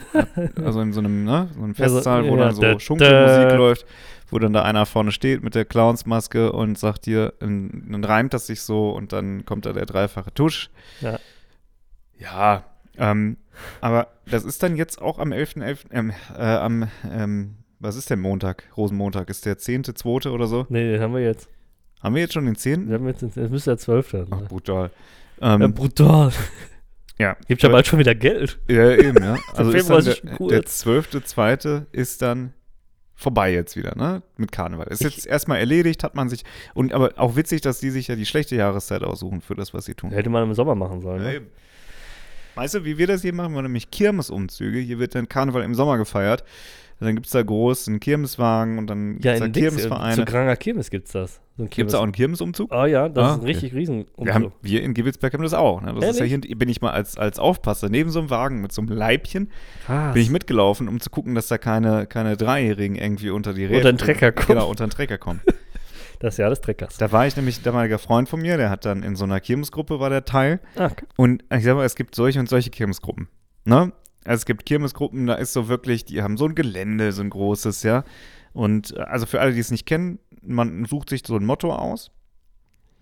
Speaker 1: [laughs] also in so einem, ne, so einem
Speaker 2: Also,
Speaker 1: Festsaal, wo
Speaker 2: ja,
Speaker 1: dann so Schunkelmusik läuft, wo dann da einer vorne steht mit der Clownsmaske und sagt dir, dann reimt das sich so und dann kommt da der dreifache Tusch.
Speaker 2: Ja.
Speaker 1: Ja, ähm, aber das ist dann jetzt auch am 11.11., ähm, äh, am, ähm, was ist denn Montag? Rosenmontag, ist der 10.2. oder so?
Speaker 2: Nee, den haben wir jetzt.
Speaker 1: Haben wir jetzt schon den 10.?
Speaker 2: Wir haben jetzt das müsste der 12. sein.
Speaker 1: Ach,
Speaker 2: Ne?
Speaker 1: brutal.
Speaker 2: Ja,
Speaker 1: Ähm,
Speaker 2: brutal.
Speaker 1: Ja.
Speaker 2: Gibt ja bald schon wieder Geld.
Speaker 1: Ja, eben, ja. [laughs] Also ist dann der,
Speaker 2: kurz.
Speaker 1: der 12.2. ist dann vorbei jetzt wieder, ne? Mit Karneval. Ist
Speaker 2: Ich-
Speaker 1: jetzt erstmal erledigt, hat man sich. Und aber auch witzig, dass die sich ja die schlechte Jahreszeit aussuchen für das, was sie tun.
Speaker 2: Hätte man im Sommer machen sollen.
Speaker 1: Ja,
Speaker 2: Ne?
Speaker 1: Weißt du, wie wir das hier machen? Wir haben nämlich Kirmesumzüge. Hier wird dann Karneval im Sommer gefeiert. Dann gibt es da groß einen Kirmeswagen und dann
Speaker 2: Ja,
Speaker 1: gibt es da
Speaker 2: in Dings, äh,
Speaker 1: Kirmesvereine.
Speaker 2: zu Granger Kirmes gibt's das. So
Speaker 1: Gibt es da auch einen Kirmesumzug?
Speaker 2: Oh ja, das
Speaker 1: Ah,
Speaker 2: ist ein
Speaker 1: okay.
Speaker 2: richtig riesen
Speaker 1: Wir, haben, wir in Gibbelsberg haben das auch. Ne? Das ist ja hier, bin ich mal als, als Aufpasser neben so einem Wagen mit so einem Leibchen
Speaker 2: Krass.
Speaker 1: bin ich mitgelaufen, um zu gucken, dass da keine, keine Dreijährigen irgendwie unter die
Speaker 2: Unter den Trecker kommen.
Speaker 1: Genau, unter den Trecker kommen. [laughs]
Speaker 2: Das Jahr des Treckers.
Speaker 1: Da war ich nämlich ein damaliger Freund von mir, der hat dann in so einer Kirmesgruppe war der Teil.
Speaker 2: Ah,
Speaker 1: Und ich sag mal, es gibt solche und solche Kirmesgruppen. Ne? Also es gibt Kirmesgruppen, da ist so wirklich, die haben so ein Gelände, so ein großes, ja. Und äh, also für alle, die es nicht kennen, man sucht sich so ein Motto aus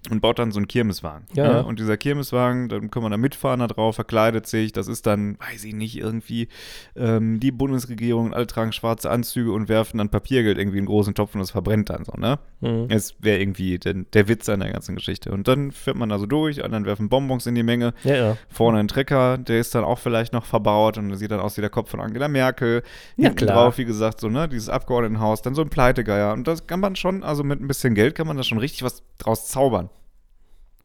Speaker 1: und baut dann so einen Kirmeswagen.
Speaker 2: Ja,
Speaker 1: ne?
Speaker 2: ja.
Speaker 1: Und dieser Kirmeswagen, dann kann man da mitfahren da drauf, verkleidet sich. Das ist dann, weiß ich nicht, irgendwie ähm, die Bundesregierung, alle tragen schwarze Anzüge und werfen dann Papiergeld irgendwie in einen großen Topf und das verbrennt dann so, ne?
Speaker 2: mhm.
Speaker 1: Es wäre irgendwie der, der Witz an der ganzen Geschichte. Und dann fährt man da so durch, anderen werfen Bonbons in die Menge.
Speaker 2: ja, ja.
Speaker 1: Vorne ein Trecker, der ist dann auch vielleicht noch verbaut und sieht dann aus wie der Kopf von Angela Merkel.
Speaker 2: Ja,
Speaker 1: Hinten
Speaker 2: klar.
Speaker 1: drauf, wie gesagt, so, ne, dieses Abgeordnetenhaus, dann so ein Pleitegeier. Und das kann man schon, also mit ein bisschen Geld kann man da schon richtig was draus zaubern.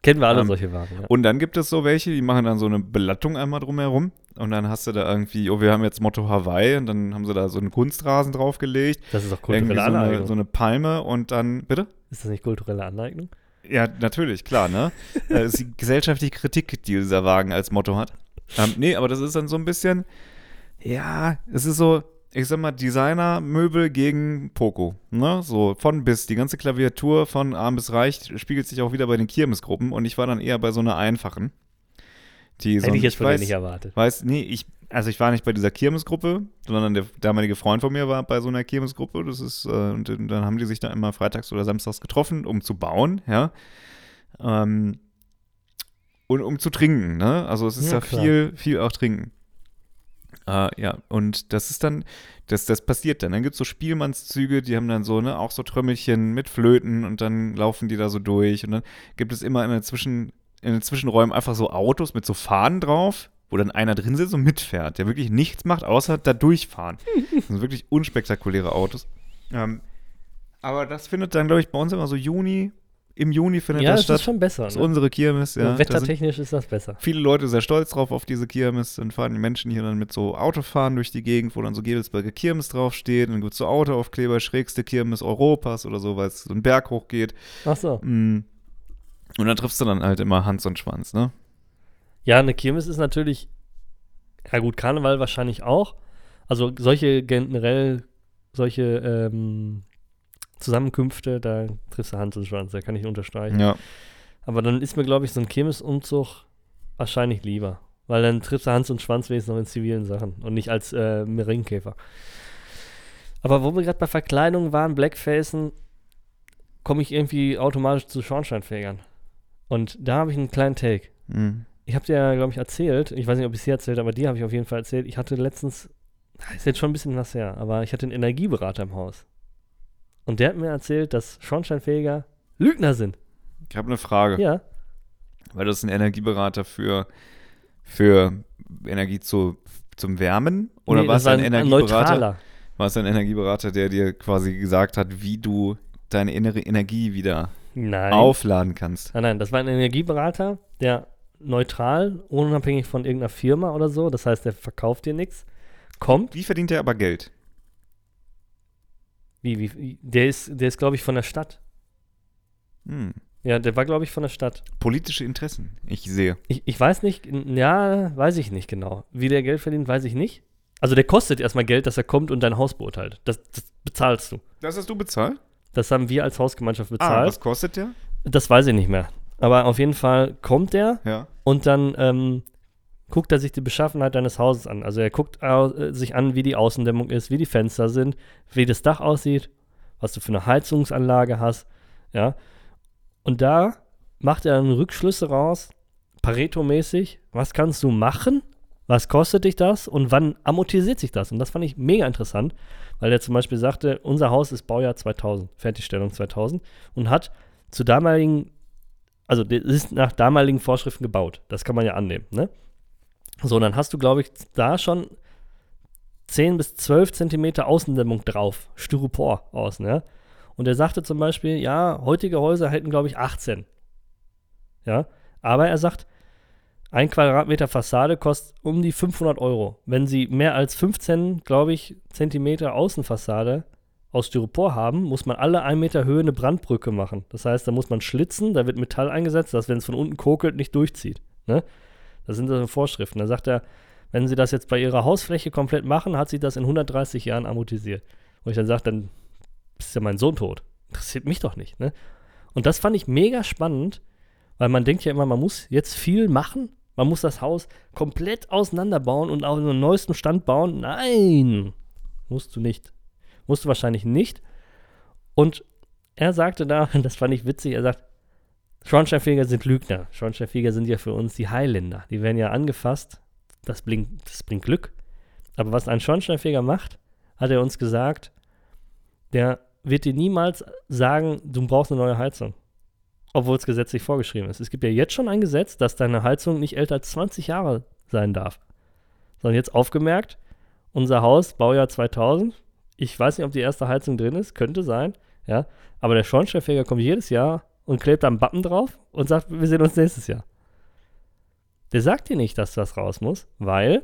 Speaker 2: Kennen wir alle
Speaker 1: Ähm,
Speaker 2: solche Wagen. Ja.
Speaker 1: Und dann gibt es so welche, die machen dann so eine Belattung einmal drumherum. Und dann hast du da irgendwie, oh, wir haben jetzt Motto Hawaii und dann haben sie da so einen Kunstrasen draufgelegt.
Speaker 2: Das ist doch
Speaker 1: Irgendwie
Speaker 2: kulturelle
Speaker 1: so
Speaker 2: Aneignung.
Speaker 1: eine, so eine Palme und dann, bitte?
Speaker 2: ist das nicht kulturelle Aneignung?
Speaker 1: Ja, natürlich, klar, ne? [laughs] Äh, Das ist die gesellschaftliche Kritik, die dieser Wagen als Motto hat. Ähm, nee, aber das ist dann so ein bisschen, ja, es ist so, ich sag mal, Designer-Möbel gegen Poco, ne? So von bis, die ganze Klaviatur von arm bis reich spiegelt sich auch wieder bei den Kirmesgruppen und ich war dann eher bei so einer einfachen. Die so
Speaker 2: Hätte
Speaker 1: ein-
Speaker 2: ich jetzt von dir nicht erwartet.
Speaker 1: Weiß, nee, ich, also ich war nicht bei dieser Kirmesgruppe, sondern der damalige Freund von mir war bei so einer Kirmesgruppe. Das ist, äh, und dann haben die sich da immer freitags oder samstags getroffen, um zu bauen, ja. Ähm, und um zu trinken, ne? Also es ist
Speaker 2: Ja, klar.
Speaker 1: viel, viel auch trinken. Äh, ja, und das ist dann, das, das passiert dann. Dann gibt es so Spielmannszüge, die haben dann so, ne, auch so Trömmelchen mit Flöten und dann laufen die da so durch. Und dann gibt es immer in den, Zwischen, in den Zwischenräumen einfach so Autos mit so Fahnen drauf, wo dann einer drin sitzt und mitfährt, der wirklich nichts macht, außer da durchfahren. Das sind wirklich unspektakuläre Autos. Ähm, aber das findet dann, glaube ich, bei uns immer so Juni, im Juni findet
Speaker 2: Ja,
Speaker 1: das
Speaker 2: das
Speaker 1: statt.
Speaker 2: ist schon besser.
Speaker 1: Das ist
Speaker 2: Ne?
Speaker 1: unsere Kirmes, ja.
Speaker 2: so,
Speaker 1: Da
Speaker 2: wettertechnisch ist das besser.
Speaker 1: viele Leute sehr stolz drauf auf diese Kirmes. Dann fahren die Menschen hier dann mit so Autofahren durch die Gegend, wo dann so Gebelsberger Kirmes draufsteht. Dann gibt es so Autoaufkleber, schrägste Kirmes Europas oder so, weil es so einen Berg hochgeht.
Speaker 2: Ach so.
Speaker 1: Mm. Und dann triffst du dann halt immer Hans und Schwanz, ne?
Speaker 2: Ja, eine Kirmes ist natürlich, ja gut, Karneval wahrscheinlich auch. Also solche generell, solche ähm, Zusammenkünfte, da triffst du Hand und Schwanz, da kann ich unterstreichen.
Speaker 1: Ja.
Speaker 2: Aber dann ist mir, glaube ich, so ein Kirmesumzug wahrscheinlich lieber. Weil dann triffst du Hans und Schwanz wenigstens noch in zivilen Sachen und nicht als äh, Meringkäfer. Aber wo wir gerade bei Verkleidung waren, Blackfacen, komme ich irgendwie automatisch zu Schornsteinfegern. Und da habe ich einen kleinen Take.
Speaker 1: Mm.
Speaker 2: Ich habe dir ja, glaube ich, erzählt, ich weiß nicht, ob ich es hier erzählt aber dir habe ich auf jeden Fall erzählt, ich hatte letztens, ist jetzt schon ein bisschen was her, aber ich hatte einen Energieberater im Haus. Und der hat mir erzählt, dass Schornsteinfeger Lügner sind.
Speaker 1: Ich habe eine Frage.
Speaker 2: Ja.
Speaker 1: Weil das ein Energieberater für, für Energie zu, zum Wärmen? Oder
Speaker 2: Nee,
Speaker 1: war es ein, Energieberater?
Speaker 2: neutraler.
Speaker 1: War es ein Energieberater, der dir quasi gesagt hat, wie du deine innere Energie wieder
Speaker 2: Nein.
Speaker 1: aufladen kannst?
Speaker 2: Nein, nein, das war ein Energieberater, der neutral, unabhängig von irgendeiner Firma oder so, das heißt, der verkauft dir nichts, kommt,
Speaker 1: Wie verdient er aber Geld?
Speaker 2: Wie, wie, der ist, der ist, glaube ich, von der Stadt.
Speaker 1: Hm.
Speaker 2: Ja, der war, glaube ich, von der Stadt.
Speaker 1: Politische Interessen. Ich sehe.
Speaker 2: Ich, ich weiß nicht, ja, weiß ich nicht genau. Wie der Geld verdient, weiß ich nicht. Also der kostet erstmal Geld, dass er kommt und dein Haus beurteilt. Das, das bezahlst du.
Speaker 1: Das hast du bezahlt?
Speaker 2: Das haben wir als Hausgemeinschaft
Speaker 1: Ah,
Speaker 2: bezahlt.
Speaker 1: was kostet der?
Speaker 2: das weiß ich nicht mehr. Aber auf jeden Fall kommt der
Speaker 1: Ja.
Speaker 2: und dann ähm, guckt er sich die Beschaffenheit deines Hauses an. Also er guckt äh, sich an, wie die Außendämmung ist, wie die Fenster sind, wie das Dach aussieht, was du für eine Heizungsanlage hast, ja. Und da macht er dann Rückschlüsse raus, Pareto-mäßig, was kannst du machen, was kostet dich das und wann amortisiert sich das? Und das fand ich mega interessant, weil er zum Beispiel sagte, unser Haus ist Baujahr 2000, Fertigstellung 2000 und hat zu damaligen, also das ist nach damaligen Vorschriften gebaut. Das kann man ja annehmen, ne? So, und dann hast du, glaube ich, da schon 10 bis 12 Zentimeter Außendämmung drauf, Styropor außen, ja? Und er sagte zum Beispiel, ja, heutige Häuser hätten, glaube ich, 18. Ja, aber er sagt, ein Quadratmeter Fassade kostet um die 500 Euro. Wenn Sie mehr als 15, glaube ich, Zentimeter Außenfassade aus Styropor haben, muss man alle 1 Meter Höhe eine Brandbrücke machen. Das heißt, da muss man schlitzen, da wird Metall eingesetzt, dass wenn es von unten kokelt, nicht durchzieht. Ne? Das sind so Vorschriften. Da sagt er, wenn Sie das jetzt bei Ihrer Hausfläche komplett machen, hat sich das in 130 Jahren amortisiert. Und ich dann sage, dann ist ja mein Sohn tot. Interessiert mich doch nicht. Ne? Und das fand ich mega spannend, weil man denkt ja immer, man muss jetzt viel machen. Man muss das Haus komplett auseinanderbauen und auf den neuesten Stand bauen. Nein, musst du nicht. Musst du wahrscheinlich nicht. Und er sagte da, [laughs] das fand ich witzig, er sagt, Schornsteinfeger sind Lügner. Schornsteinfeger sind ja für uns die Heiländer. Die werden ja angefasst. Das, blinkt, das bringt Glück. Aber was ein Schornsteinfeger macht, hat er uns gesagt, der wird dir niemals sagen, du brauchst eine neue Heizung. Obwohl es gesetzlich vorgeschrieben ist. Es gibt ja jetzt schon ein Gesetz, dass deine Heizung nicht älter als 20 Jahre sein darf. Sondern jetzt aufgemerkt, unser Haus, Baujahr 2000, ich weiß nicht, ob die erste Heizung drin ist, könnte sein, ja. Aber der Schornsteinfeger kommt jedes Jahr und klebt da einen Button drauf und sagt, wir sehen uns nächstes Jahr. Der sagt dir nicht, dass das raus muss, weil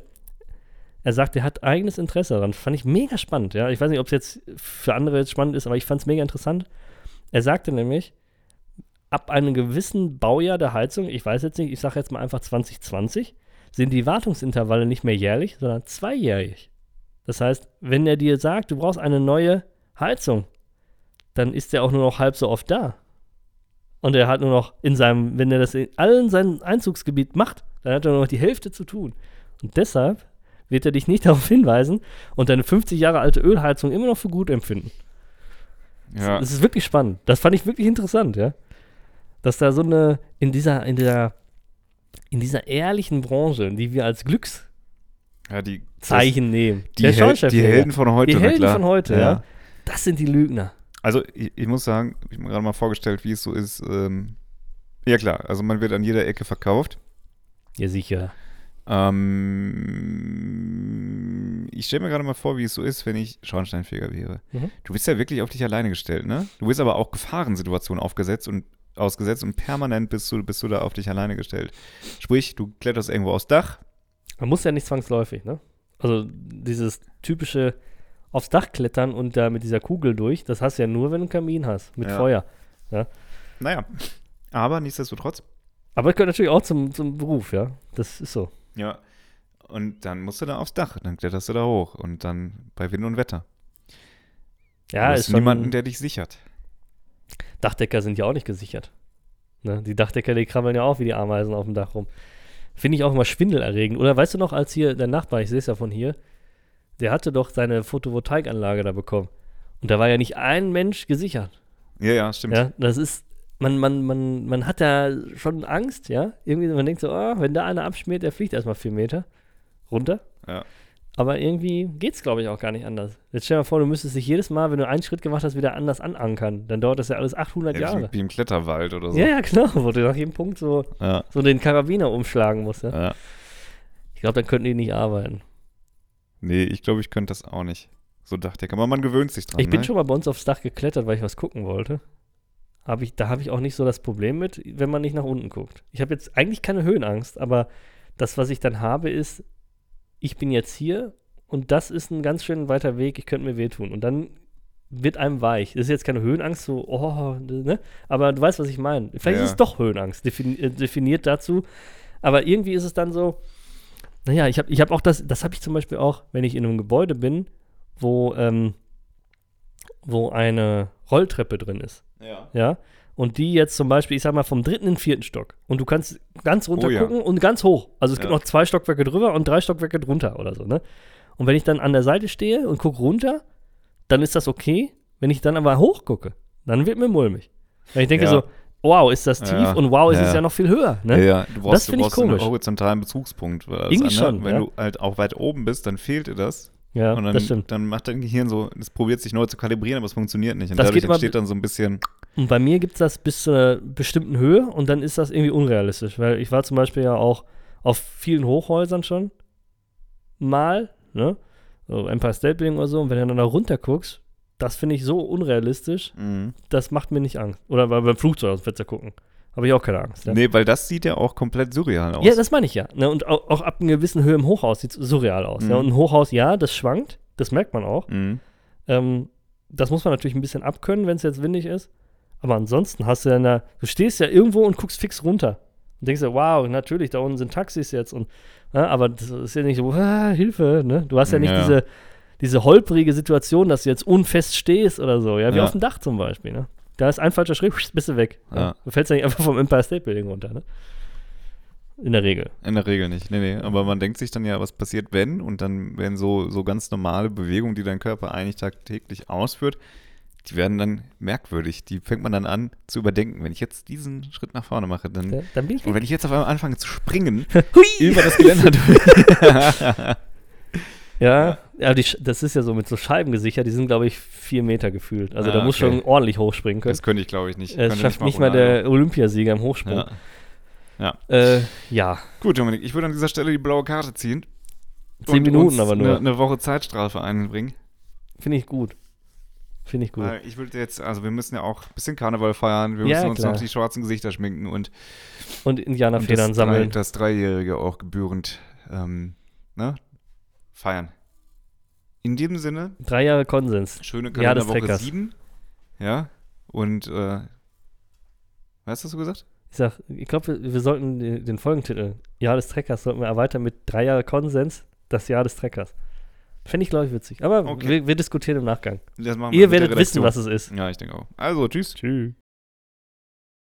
Speaker 2: er sagt, er hat eigenes Interesse daran. Fand ich mega spannend, ja. Ich weiß nicht, ob es jetzt für andere jetzt spannend ist, aber ich fand es mega interessant. Er sagte nämlich, ab einem gewissen Baujahr der Heizung, ich weiß jetzt nicht, ich sage jetzt mal einfach 2020, sind die Wartungsintervalle nicht mehr jährlich, sondern zweijährig. Das heißt, wenn er dir sagt, du brauchst eine neue Heizung, dann ist er auch nur noch halb so oft da. Und er hat nur noch in seinem, wenn er das in allen seinem Einzugsgebiet macht, dann hat er nur noch die Hälfte zu tun. Und deshalb wird er dich nicht [laughs] darauf hinweisen und deine 50 Jahre alte Ölheizung immer noch für gut empfinden.
Speaker 1: Ja.
Speaker 2: Das ist wirklich spannend. Das fand ich wirklich interessant, ja. Dass da so eine, in dieser, in dieser, in dieser ehrlichen Branche, die wir als Glückszeichen
Speaker 1: ja die,
Speaker 2: nehmen.
Speaker 1: die, Hel die. Helden von heute,
Speaker 2: Die Helden
Speaker 1: klar.
Speaker 2: von heute, ja. Das sind die Lügner.
Speaker 1: Also ich, ich muss sagen, ich habe mir gerade mal vorgestellt, wie es so ist. Ähm, ja klar, also man wird an jeder Ecke verkauft.
Speaker 2: Ja, sicher.
Speaker 1: Ähm, ich stelle mir gerade mal vor, wie es so ist, wenn ich Schornsteinfeger wäre.
Speaker 2: Mhm.
Speaker 1: Du bist ja wirklich auf dich alleine gestellt, ne? Du bist aber auch Gefahrensituationen aufgesetzt und ausgesetzt und permanent bist du, bist du da auf dich alleine gestellt. Sprich, du kletterst irgendwo aufs Dach.
Speaker 2: Man muss ja nicht zwangsläufig, ne? Also dieses typische aufs Dach klettern und da mit dieser Kugel durch, das hast du ja nur, wenn du einen Kamin hast, mit
Speaker 1: Ja.
Speaker 2: Feuer.
Speaker 1: Naja, aber nichtsdestotrotz.
Speaker 2: Aber das gehört natürlich auch zum, zum Beruf, ja. Das ist so.
Speaker 1: Ja. Und dann musst du da aufs Dach, dann kletterst du da hoch und dann bei Wind und Wetter.
Speaker 2: Ja,
Speaker 1: du
Speaker 2: ist
Speaker 1: niemanden, der dich sichert.
Speaker 2: Dachdecker sind ja auch nicht gesichert. Ne? Die Dachdecker, die krabbeln ja auch wie die Ameisen auf dem Dach rum. Finde ich auch immer schwindelerregend. Oder weißt du noch, als hier der Nachbar, ich sehe es ja von hier, der hatte doch seine Photovoltaikanlage da bekommen. Und da war ja nicht ein Mensch gesichert.
Speaker 1: Ja, ja, stimmt.
Speaker 2: Ja, das ist, man, man, man, man hat da schon Angst, ja. Irgendwie, man denkt so, oh, wenn da einer abschmiert, der fliegt erstmal vier Meter runter.
Speaker 1: Ja.
Speaker 2: Aber irgendwie geht's, glaube ich, auch gar nicht anders. Jetzt stell dir mal vor, du müsstest dich jedes Mal, wenn du einen Schritt gemacht hast, wieder anders anankern. Dann dauert das ja alles 800
Speaker 1: Ja,
Speaker 2: Jahre.
Speaker 1: wie im Kletterwald oder so.
Speaker 2: Ja, ja, genau, wo du nach jedem Punkt so,
Speaker 1: Ja.
Speaker 2: so den Karabiner umschlagen musst. Ja?
Speaker 1: ja.
Speaker 2: Ich glaube, dann könnten die nicht arbeiten.
Speaker 1: Nee, ich glaube, ich könnte das auch nicht. So dachte ich. Aber man gewöhnt sich dran.
Speaker 2: ich bin
Speaker 1: ne?
Speaker 2: schon mal bei uns aufs Dach geklettert, weil ich was gucken wollte. Hab ich, da habe ich auch nicht so das Problem mit, wenn man nicht nach unten guckt. Ich habe jetzt eigentlich keine Höhenangst, aber das, was ich dann habe, ist, ich bin jetzt hier und das ist ein ganz schön weiter Weg, ich könnte mir wehtun. Und dann wird einem weich. Das ist jetzt keine Höhenangst, so, oh, ne? Aber du weißt, was ich meine. Vielleicht
Speaker 1: Ja.
Speaker 2: ist es doch Höhenangst, defini äh, definiert dazu. Aber irgendwie ist es dann so, Naja, ich habe ich hab auch das, das habe ich zum Beispiel auch, wenn ich in einem Gebäude bin, wo, ähm, wo eine Rolltreppe drin ist.
Speaker 1: Ja.
Speaker 2: Ja. Und die jetzt zum Beispiel, ich sag mal, vom dritten in den vierten Stock. Und du kannst ganz runter
Speaker 1: Oh ja.
Speaker 2: gucken und ganz hoch. Also es gibt
Speaker 1: Ja.
Speaker 2: noch zwei Stockwerke drüber und drei Stockwerke drunter oder so, ne? Und wenn ich dann an der Seite stehe und gucke runter, dann ist das okay. Wenn ich dann aber hoch gucke, dann wird mir mulmig. Weil ich denke
Speaker 1: Ja.
Speaker 2: so, wow, ist das tief
Speaker 1: Ja.
Speaker 2: und wow, ist
Speaker 1: Ja.
Speaker 2: es ja noch viel höher, ne?
Speaker 1: Ja, du brauchst,
Speaker 2: Das
Speaker 1: du
Speaker 2: ich
Speaker 1: brauchst einen
Speaker 2: komisch.
Speaker 1: horizontalen Bezugspunkt.
Speaker 2: Irgendwie
Speaker 1: andere,
Speaker 2: schon,
Speaker 1: Wenn du halt auch weit oben bist, dann fehlt dir das.
Speaker 2: Ja,
Speaker 1: und dann,
Speaker 2: das stimmt.
Speaker 1: dann macht dein Gehirn so, es probiert sich neu zu kalibrieren, aber es funktioniert nicht. Und
Speaker 2: Das
Speaker 1: dadurch entsteht dann so ein bisschen,
Speaker 2: Und bei mir gibt es das bis zu einer bestimmten Höhe und dann ist das irgendwie unrealistisch, weil ich war zum Beispiel ja auch auf vielen Hochhäusern schon mal, ne? So Empire State Building oder so, und wenn du dann da runter guckst, das finde ich so unrealistisch,
Speaker 1: mhm.
Speaker 2: das macht mir nicht Angst. Oder bei, beim Flugzeug aus dem Fenster gucken. Habe ich auch keine Angst. Ja,
Speaker 1: nee, weil das sieht ja auch komplett surreal aus.
Speaker 2: ja das meine ich ja. Ne? Und auch, auch ab einer gewissen Höhe im Hochhaus sieht es surreal aus. Ja?
Speaker 1: Mhm.
Speaker 2: Und ein Hochhaus, ja, das schwankt, das merkt man auch.
Speaker 1: Mhm.
Speaker 2: Ähm, das muss man natürlich ein bisschen abkönnen, wenn es jetzt windig ist. Aber ansonsten hast du ja, eine, du stehst ja irgendwo und guckst fix runter. Und denkst ja, wow, natürlich, da unten sind Taxis jetzt. Und, ja, aber das ist ja nicht so, ah, Hilfe, ne? Du hast ja nicht
Speaker 1: Ja.
Speaker 2: diese, diese holprige Situation, dass du jetzt unfest stehst oder so, ja, wie
Speaker 1: Ja.
Speaker 2: auf dem Dach zum Beispiel, ne? Da ist ein falscher Schritt, bist du weg. Ja.
Speaker 1: Ja.
Speaker 2: Du fällst ja nicht einfach vom Empire State Building runter, ne? In der Regel.
Speaker 1: In der Regel nicht. Nee, nee. Aber man denkt sich dann ja, was passiert, wenn? Und dann werden so, so ganz normale Bewegungen, die dein Körper eigentlich tagtäglich ausführt, die werden dann merkwürdig. Die fängt man dann an zu überdenken. Wenn ich jetzt diesen Schritt nach vorne mache, dann.
Speaker 2: Ja, dann bin ich
Speaker 1: Und wenn ich jetzt auf einmal anfange zu springen [laughs] über das Geländer [laughs] durch. [laughs]
Speaker 2: Ja, ja die, das ist ja so mit so Scheiben gesichert, die sind, glaube ich, vier Meter gefühlt. Also
Speaker 1: Ah,
Speaker 2: da muss
Speaker 1: okay.
Speaker 2: schon ordentlich hochspringen können.
Speaker 1: Das könnte ich, glaube ich, nicht.
Speaker 2: Es
Speaker 1: Könnte
Speaker 2: schafft nicht mal
Speaker 1: Ronaldo.
Speaker 2: der Olympiasieger im Hochsprung.
Speaker 1: Ja.
Speaker 2: Äh, ja.
Speaker 1: Gut, Dominik, ich würde an dieser Stelle die blaue Karte ziehen.
Speaker 2: Zehn
Speaker 1: und
Speaker 2: Minuten
Speaker 1: uns
Speaker 2: aber nur.
Speaker 1: Eine, eine Woche Zeitstrafe einbringen.
Speaker 2: Finde ich gut. Finde ich gut.
Speaker 1: Weil ich würde jetzt, also wir müssen ja auch ein bisschen Karneval feiern, wir
Speaker 2: Ja,
Speaker 1: müssen uns
Speaker 2: klar.
Speaker 1: noch die schwarzen Gesichter schminken und,
Speaker 2: Und
Speaker 1: und
Speaker 2: Indianerfedern
Speaker 1: das,
Speaker 2: sammeln.
Speaker 1: Drei, das Dreijährige auch gebührend ähm, ne, feiern. In diesem Sinne,
Speaker 2: Drei Jahre Konsens.
Speaker 1: schöne
Speaker 2: Ja, des
Speaker 1: Kalenderwoche
Speaker 2: Treckers.
Speaker 1: 7. Ja, und äh, was hast du gesagt?
Speaker 2: Ich sag, ich glaube, wir, wir sollten den, den Folgentitel Jahr des Treckers sollten wir erweitern mit drei Jahre Konsens, das Jahr des Treckers. Fände ich, glaube ich, witzig. Aber
Speaker 1: Okay.
Speaker 2: wir, wir diskutieren im Nachgang. Ihr werdet wissen, was es ist.
Speaker 1: Ja, ich denke auch. Also, tschüss.
Speaker 2: Tschüss.